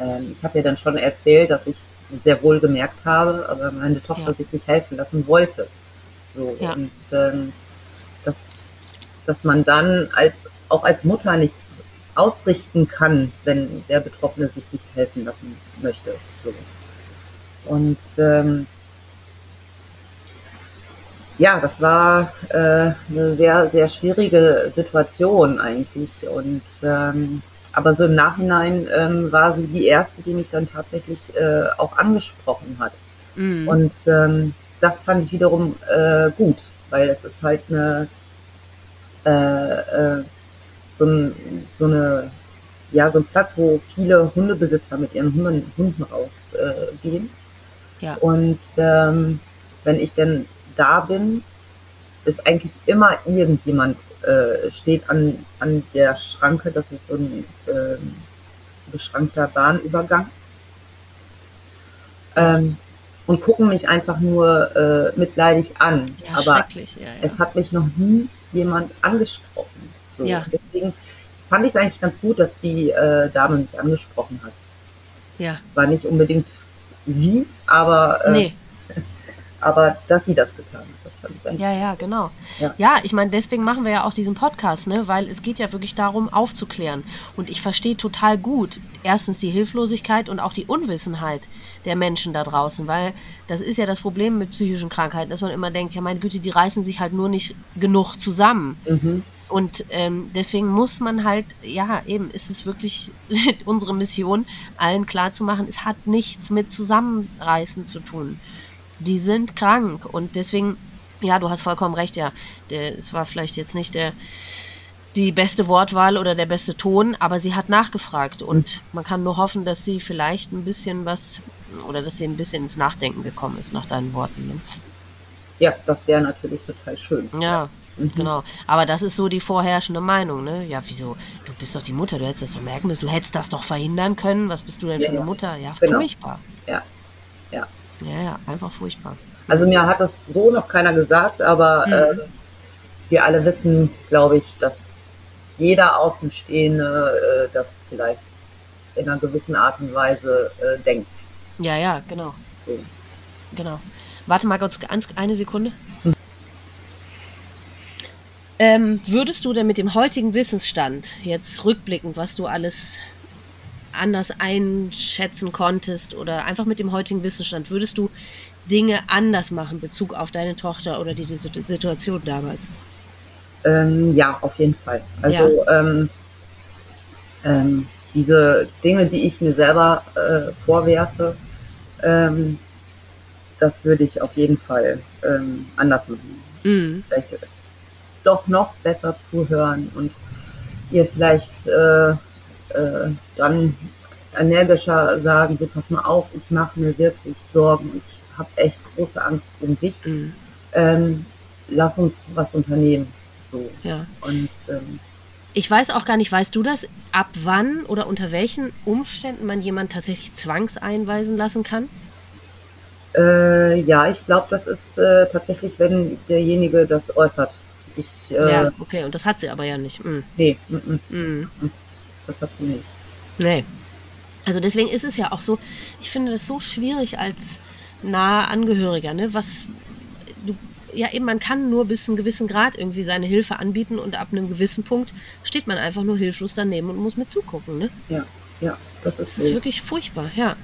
B: ähm, ich habe ihr dann schon erzählt, dass ich sehr wohl gemerkt habe, aber meine Tochter ja. sich nicht helfen lassen wollte. So, ja. Und ähm, dass, dass man dann als auch als Mutter nichts ausrichten kann, wenn der Betroffene sich nicht helfen lassen möchte. So. Und ähm, ja, das war äh, eine sehr, sehr schwierige Situation eigentlich. Und ähm, aber so im Nachhinein ähm, war sie die erste, die mich dann tatsächlich äh, auch angesprochen hat. Mhm. Und ähm, das fand ich wiederum äh, gut, weil es ist halt eine äh, äh, so, ein, so eine ja so ein Platz, wo viele Hundebesitzer mit ihren Hunden, Hunden rausgehen.
A: Äh, ja.
B: Und ähm, wenn ich denn da bin, ist eigentlich immer irgendjemand äh, steht an, an der Schranke, das ist so ein äh, beschrankter Bahnübergang. Ähm, und gucken mich einfach nur äh, mitleidig an.
A: Ja, Aber ja, ja.
B: es hat mich noch nie jemand angesprochen. So. Deswegen fand ich es eigentlich ganz gut, dass die äh, Dame mich angesprochen hat.
A: Ja.
B: War nicht unbedingt wie, aber,
A: äh, nee.
B: Aber dass sie das getan hat.
A: Ja, ja, genau.
B: Ja,
A: ja ich meine, deswegen machen wir ja auch diesen Podcast, ne? weil es geht ja wirklich darum, aufzuklären. Und ich verstehe total gut, erstens die Hilflosigkeit und auch die Unwissenheit der Menschen da draußen, weil das ist ja das Problem mit psychischen Krankheiten, dass man immer denkt, ja meine Güte, die reißen sich halt nur nicht genug zusammen.
B: Mhm.
A: Und ähm, deswegen muss man halt, ja, eben ist es wirklich [laughs] unsere Mission, allen klarzumachen, es hat nichts mit Zusammenreißen zu tun. Die sind krank und deswegen ja, du hast vollkommen recht, ja. Es war vielleicht jetzt nicht der, die beste Wortwahl oder der beste Ton, aber sie hat nachgefragt und man kann nur hoffen, dass sie vielleicht ein bisschen was oder dass sie ein bisschen ins Nachdenken gekommen ist nach deinen Worten. Ne?
B: Ja, das wäre natürlich total schön.
A: Ja, mhm. genau. Aber das ist so die vorherrschende Meinung, ne? Ja, wieso? Du bist doch die Mutter, du hättest das doch merken müssen, du hättest das doch verhindern können. Was bist du denn ja, für eine Mutter? Ja, genau. furchtbar.
B: Ja. Ja.
A: Ja, einfach furchtbar.
B: Also mir hat das so noch keiner gesagt, aber mhm. äh, wir alle wissen, glaube ich, dass jeder Außenstehende äh, das vielleicht in einer gewissen Art und Weise äh, denkt.
A: Ja, ja, genau. So. Genau. Warte mal kurz eine Sekunde. Hm. Ähm, würdest du denn mit dem heutigen Wissensstand, jetzt rückblickend, was du alles anders einschätzen konntest oder einfach mit dem heutigen Wissensstand, würdest du Dinge anders machen, Bezug auf deine Tochter oder die, die Situation damals?
B: Ähm, ja, auf jeden Fall. Also ja. ähm, ähm, diese Dinge, die ich mir selber äh, vorwerfe, ähm, das würde ich auf jeden Fall ähm, anders machen.
A: Mhm.
B: Vielleicht doch noch besser zuhören und ihr vielleicht äh, äh, dann energischer sagen, so pass mal auf, ich mache mir wirklich Sorgen, ich habe echt große Angst um dich. Mhm. Ähm, lass uns was unternehmen. So.
A: Ja.
B: Und ähm,
A: ich weiß auch gar nicht, weißt du das, ab wann oder unter welchen Umständen man jemanden tatsächlich zwangseinweisen lassen kann?
B: Äh, ja, ich glaube, das ist äh, tatsächlich, wenn derjenige das äußert. Ich,
A: äh, ja, okay, und das hat sie aber ja nicht. Mhm.
B: Nee, m -m. Das hat sie nicht.
A: Nee. Also deswegen ist es ja auch so, ich finde das so schwierig als nahe Angehöriger, ne? Was du, ja eben, man kann nur bis zum gewissen Grad irgendwie seine Hilfe anbieten und ab einem gewissen Punkt steht man einfach nur hilflos daneben und muss mit zugucken, ne?
B: Ja, ja,
A: das ist, das ist wirklich furchtbar, ja.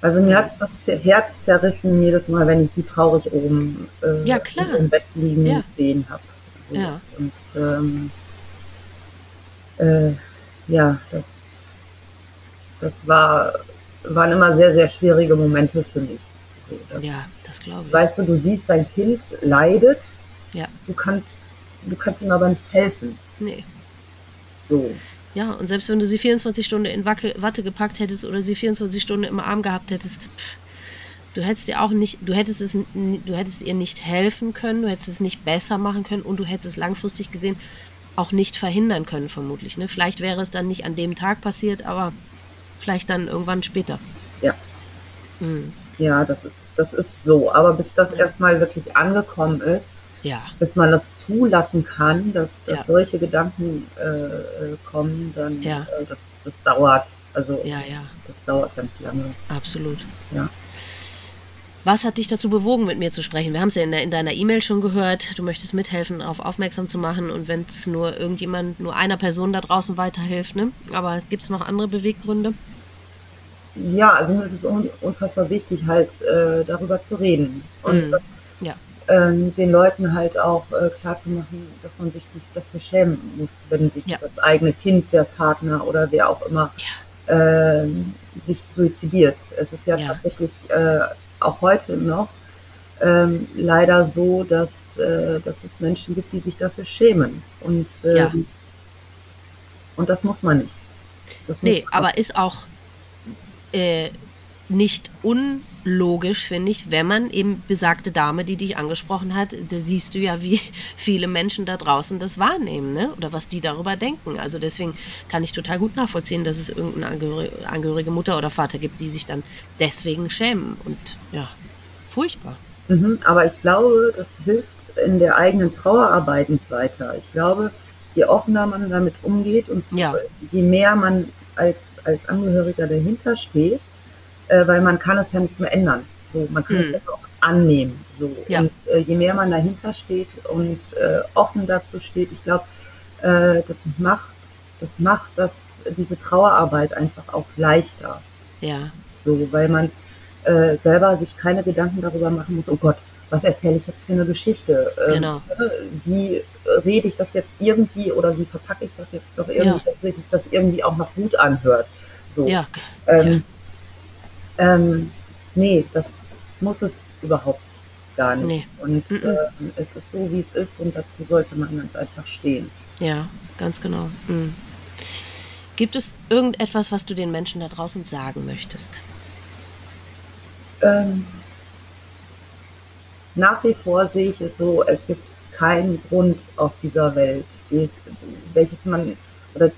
B: Also mir hat das Herz zerrissen jedes Mal, wenn ich sie traurig oben
A: äh, ja,
B: im Bett liegen ja. sehen habe.
A: So. Ja.
B: Und ähm, äh, ja, das, das war, waren immer sehr, sehr schwierige Momente für mich.
A: So, das, ja, das glaube ich.
B: Weißt du, du siehst, dein Kind leidet.
A: Ja.
B: Du kannst, du kannst ihm aber nicht helfen.
A: Nee.
B: So.
A: Ja, und selbst wenn du sie 24 Stunden in Wacke, Watte gepackt hättest oder sie 24 Stunden im Arm gehabt hättest, du hättest ihr auch nicht, du hättest es, du hättest ihr nicht helfen können, du hättest es nicht besser machen können und du hättest es langfristig gesehen auch nicht verhindern können, vermutlich. Ne? Vielleicht wäre es dann nicht an dem Tag passiert, aber vielleicht dann irgendwann später.
B: Ja. Mhm. Ja, das ist, das ist so. Aber bis das ja. erstmal wirklich angekommen ist,
A: ja.
B: bis man das zulassen kann, dass, dass ja. solche Gedanken äh, äh, kommen, dann
A: ja.
B: äh, das, das dauert. Also
A: ja, ja.
B: das dauert ganz lange.
A: Absolut.
B: Ja.
A: Was hat dich dazu bewogen, mit mir zu sprechen? Wir haben es ja in, der, in deiner E-Mail schon gehört. Du möchtest mithelfen, darauf aufmerksam zu machen und wenn es nur irgendjemand, nur einer Person da draußen weiterhilft, ne? Aber gibt es noch andere Beweggründe?
B: Ja, also mir ist es unfassbar wichtig, halt äh, darüber zu reden. Und mm. das
A: ja
B: ähm, den Leuten halt auch äh, klar zu machen, dass man sich nicht dafür schämen muss, wenn sich ja. das eigene Kind, der Partner oder wer auch immer ja. äh, sich suizidiert. Es ist ja, ja. tatsächlich äh, auch heute noch ähm, leider so, dass, äh, dass es Menschen gibt, die sich dafür schämen. Und, ähm, und das muss man nicht.
A: Das nee, aber ist auch äh, nicht unlogisch, finde ich, wenn man eben besagte Dame, die dich angesprochen hat, da siehst du ja, wie [laughs] viele Menschen da draußen das wahrnehmen, ne? Oder was die darüber denken. Also deswegen kann ich total gut nachvollziehen, dass es irgendeine angehörige, angehörige Mutter oder Vater gibt, die sich dann deswegen schämen. Und ja, furchtbar.
B: Mhm, aber ich glaube, das hilft in der eigenen Trauerarbeit nicht weiter. Ich glaube, je offener man damit umgeht und
A: ja.
B: je mehr man als, als Angehöriger dahinter steht, äh, weil man kann es ja nicht mehr ändern. So, man kann hm. es ja auch annehmen. So.
A: Ja.
B: Und äh, je mehr man dahinter steht und äh, offen dazu steht, ich glaube, äh, das macht, das macht das, diese Trauerarbeit einfach auch leichter.
A: Ja.
B: So, weil man äh, selber sich keine Gedanken darüber machen muss, oh Gott, was erzähle ich jetzt für eine Geschichte?
A: Ähm, genau.
B: Wie rede ich das jetzt irgendwie oder wie verpacke ich das jetzt doch irgendwie, ja. dass sich das irgendwie auch noch gut anhört? So.
A: Ja.
B: Ähm, ja. Ähm, nee, das muss es überhaupt gar nicht.
A: Nee.
B: Und mm -mm. Äh, es ist so, wie es ist und dazu sollte man ganz einfach stehen.
A: Ja, ganz genau. Mhm. Gibt es irgendetwas, was du den Menschen da draußen sagen möchtest?
B: Ähm, nach wie vor sehe ich es so, es gibt keinen Grund auf dieser Welt, welches man oder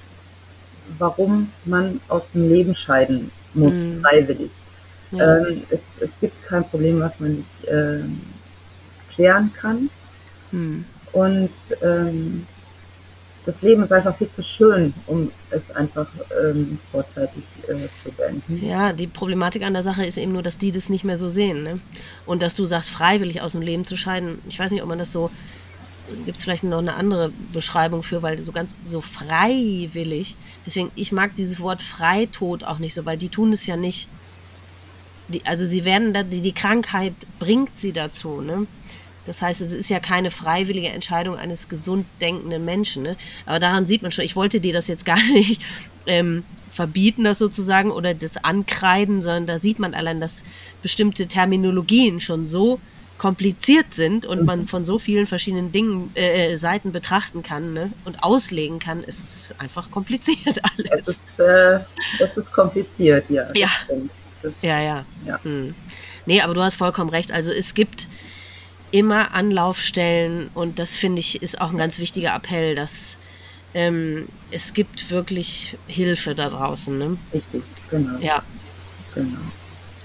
B: warum man aus dem Leben scheiden muss, mhm. freiwillig. Ja. Ähm, es, es gibt kein Problem, was man nicht ähm, klären kann.
A: Hm.
B: Und ähm, das Leben ist einfach viel zu schön, um es einfach ähm, vorzeitig äh, zu beenden.
A: Ja, die Problematik an der Sache ist eben nur, dass die das nicht mehr so sehen. Ne? Und dass du sagst, freiwillig aus dem Leben zu scheiden. Ich weiß nicht, ob man das so. Gibt es vielleicht noch eine andere Beschreibung für, weil so ganz so freiwillig. Deswegen, ich mag dieses Wort Freitod auch nicht so, weil die tun es ja nicht die, also sie werden da, die, die Krankheit bringt sie dazu, ne? Das heißt, es ist ja keine freiwillige Entscheidung eines gesund denkenden Menschen. Ne? Aber daran sieht man schon, ich wollte dir das jetzt gar [laughs] nicht ähm, verbieten, das sozusagen, oder das ankreiden, sondern da sieht man allein, dass bestimmte Terminologien schon so kompliziert sind und man von so vielen verschiedenen Dingen, äh, äh Seiten betrachten kann ne? und auslegen kann, ist es einfach kompliziert [laughs] alles.
B: Es ist, äh, es ist kompliziert, ja.
A: Ja. Stimmt. Das, ja, ja. ja. Hm. Nee, aber du hast vollkommen recht. Also es gibt immer Anlaufstellen und das finde ich ist auch ein ganz wichtiger Appell, dass ähm, es gibt wirklich Hilfe da draußen. Ne?
B: Richtig, genau.
A: Ja.
B: Genau.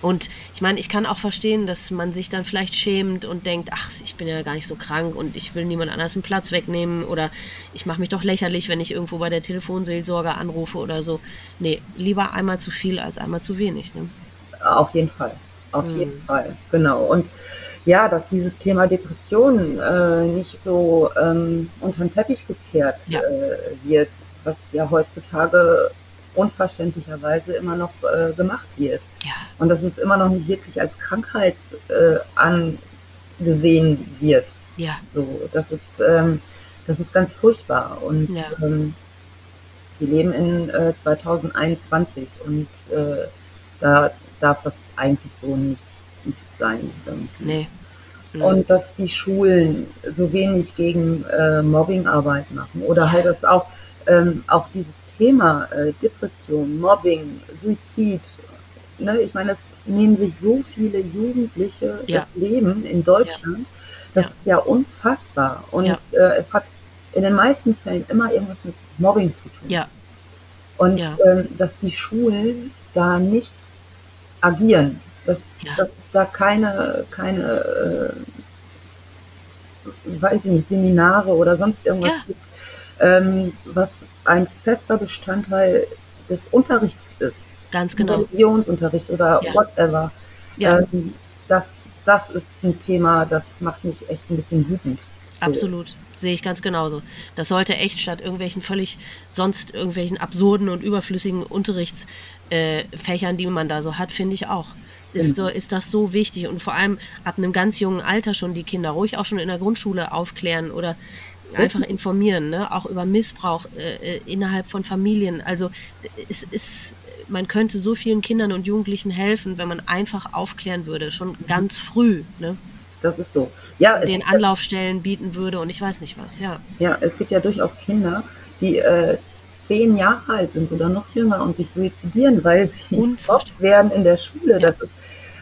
A: Und ich meine, ich kann auch verstehen, dass man sich dann vielleicht schämt und denkt, ach, ich bin ja gar nicht so krank und ich will niemand anders einen Platz wegnehmen oder ich mache mich doch lächerlich, wenn ich irgendwo bei der Telefonseelsorge anrufe oder so. Nee, lieber einmal zu viel als einmal zu wenig. Ne?
B: Auf jeden Fall. Auf mhm. jeden Fall. Genau. Und ja, dass dieses Thema Depressionen äh, nicht so ähm, unter den Teppich gekehrt ja. äh, wird, was ja heutzutage unverständlicherweise immer noch äh, gemacht wird. Ja. Und dass es immer noch nicht wirklich als Krankheit äh, angesehen wird. Ja. So, das ist, ähm, das ist ganz furchtbar. Und ja. ähm, wir leben in äh, 2021 und äh, da darf das eigentlich so nicht, nicht sein. Nee. Und dass die Schulen so wenig gegen äh, Mobbingarbeit machen oder halt das auch, ähm, auch dieses Thema äh, Depression, Mobbing, Suizid. Ne? Ich meine, es nehmen sich so viele Jugendliche ja. das Leben in Deutschland. Ja. Das ja. ist ja unfassbar. Und äh, es hat in den meisten Fällen immer irgendwas mit Mobbing zu tun. Ja. Und ähm, dass die Schulen da nicht agieren, dass, dass es da keine, keine äh, weiß ich nicht, Seminare oder sonst irgendwas gibt, was ein fester Bestandteil des Unterrichts ist.
A: Ganz genau.
B: Religionsunterricht oder ja. whatever. Ja. Ähm, das, das ist ein Thema, das macht mich echt ein bisschen wütend.
A: Absolut. Sehe ich ganz genauso. Das sollte echt statt irgendwelchen völlig sonst irgendwelchen absurden und überflüssigen Unterrichtsfächern, äh, die man da so hat, finde ich auch. Ist, genau. so, ist das so wichtig und vor allem ab einem ganz jungen Alter schon die Kinder ruhig auch schon in der Grundschule aufklären oder einfach informieren, ne? auch über Missbrauch äh, äh, innerhalb von Familien. Also es ist, man könnte so vielen Kindern und Jugendlichen helfen, wenn man einfach aufklären würde, schon ganz früh. Ne?
B: Das ist so.
A: Ja, den Anlaufstellen bieten würde und ich weiß nicht was, ja.
B: Ja, es gibt ja durchaus Kinder, die äh, zehn Jahre alt sind oder noch jünger und sich suizidieren, weil sie gemobbt werden in der Schule. Ja. Das ist,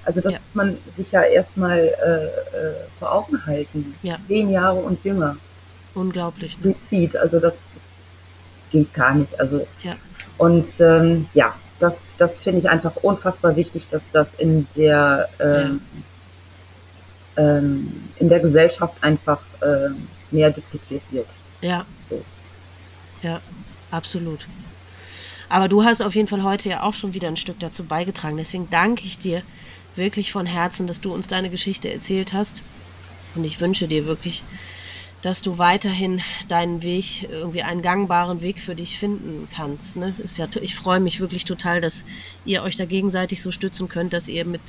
B: also das ja. muss man sich ja erstmal äh, äh, vor Augen halten. Ja. Zehn Jahre und jünger.
A: Unglaublich. Ne?
B: Suizid, also das, das, geht gar nicht. Also ja. und ähm, ja, das, das finde ich einfach unfassbar wichtig, dass das in der ähm, ja. ähm, in der Gesellschaft einfach äh, mehr diskutiert wird.
A: Ja. So. Ja, absolut. Aber du hast auf jeden Fall heute ja auch schon wieder ein Stück dazu beigetragen. Deswegen danke ich dir wirklich von Herzen, dass du uns deine Geschichte erzählt hast. Und ich wünsche dir wirklich dass du weiterhin deinen Weg, irgendwie einen gangbaren Weg für dich finden kannst. Ne? Ist ja, ich freue mich wirklich total, dass ihr euch da gegenseitig so stützen könnt, dass ihr mit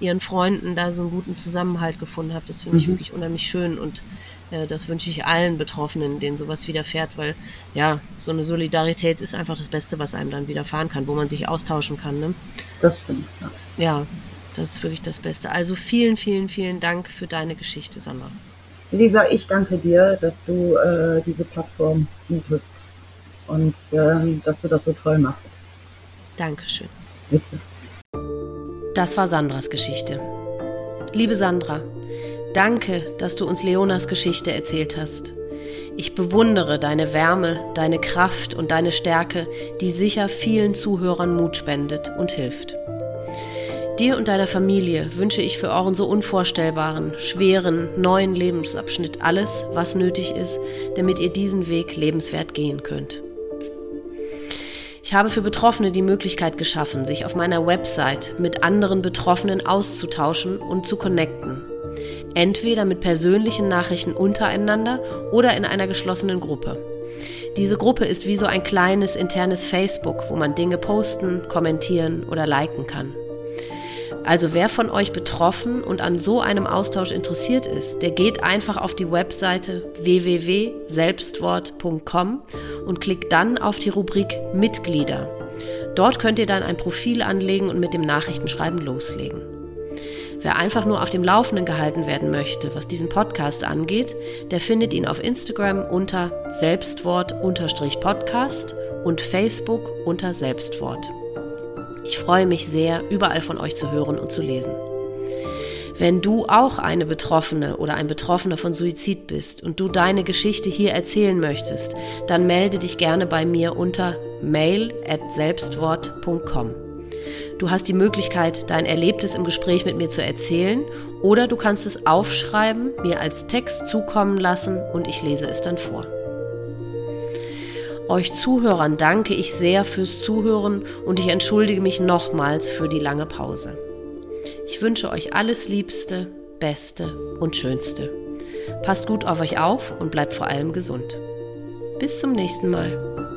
A: ihren Freunden da so einen guten Zusammenhalt gefunden habt. Das finde mhm. ich wirklich unheimlich schön und äh, das wünsche ich allen Betroffenen, denen sowas widerfährt, weil ja, so eine Solidarität ist einfach das Beste, was einem dann widerfahren kann, wo man sich austauschen kann. Ne?
B: Das stimmt, ja.
A: Ja, das ist wirklich das Beste. Also vielen, vielen, vielen Dank für deine Geschichte, Sandra.
B: Lisa, ich danke dir, dass du äh, diese Plattform bietest und äh, dass du das so toll machst.
A: Dankeschön. Bitte. Das war Sandras Geschichte. Liebe Sandra, danke, dass du uns Leonas Geschichte erzählt hast. Ich bewundere deine Wärme, deine Kraft und deine Stärke, die sicher vielen Zuhörern Mut spendet und hilft. Dir und deiner Familie wünsche ich für euren so unvorstellbaren, schweren, neuen Lebensabschnitt alles, was nötig ist, damit ihr diesen Weg lebenswert gehen könnt. Ich habe für Betroffene die Möglichkeit geschaffen, sich auf meiner Website mit anderen Betroffenen auszutauschen und zu connecten. Entweder mit persönlichen Nachrichten untereinander oder in einer geschlossenen Gruppe. Diese Gruppe ist wie so ein kleines internes Facebook, wo man Dinge posten, kommentieren oder liken kann. Also wer von euch betroffen und an so einem Austausch interessiert ist, der geht einfach auf die Webseite www.selbstwort.com und klickt dann auf die Rubrik Mitglieder. Dort könnt ihr dann ein Profil anlegen und mit dem Nachrichtenschreiben loslegen. Wer einfach nur auf dem Laufenden gehalten werden möchte, was diesen Podcast angeht, der findet ihn auf Instagram unter Selbstwort-Podcast und Facebook unter Selbstwort. Ich freue mich sehr, überall von euch zu hören und zu lesen. Wenn du auch eine Betroffene oder ein Betroffener von Suizid bist und du deine Geschichte hier erzählen möchtest, dann melde dich gerne bei mir unter mail@selbstwort.com. Du hast die Möglichkeit, dein Erlebtes im Gespräch mit mir zu erzählen oder du kannst es aufschreiben, mir als Text zukommen lassen und ich lese es dann vor. Euch Zuhörern danke ich sehr fürs Zuhören und ich entschuldige mich nochmals für die lange Pause. Ich wünsche euch alles Liebste, Beste und Schönste. Passt gut auf euch auf und bleibt vor allem gesund. Bis zum nächsten Mal.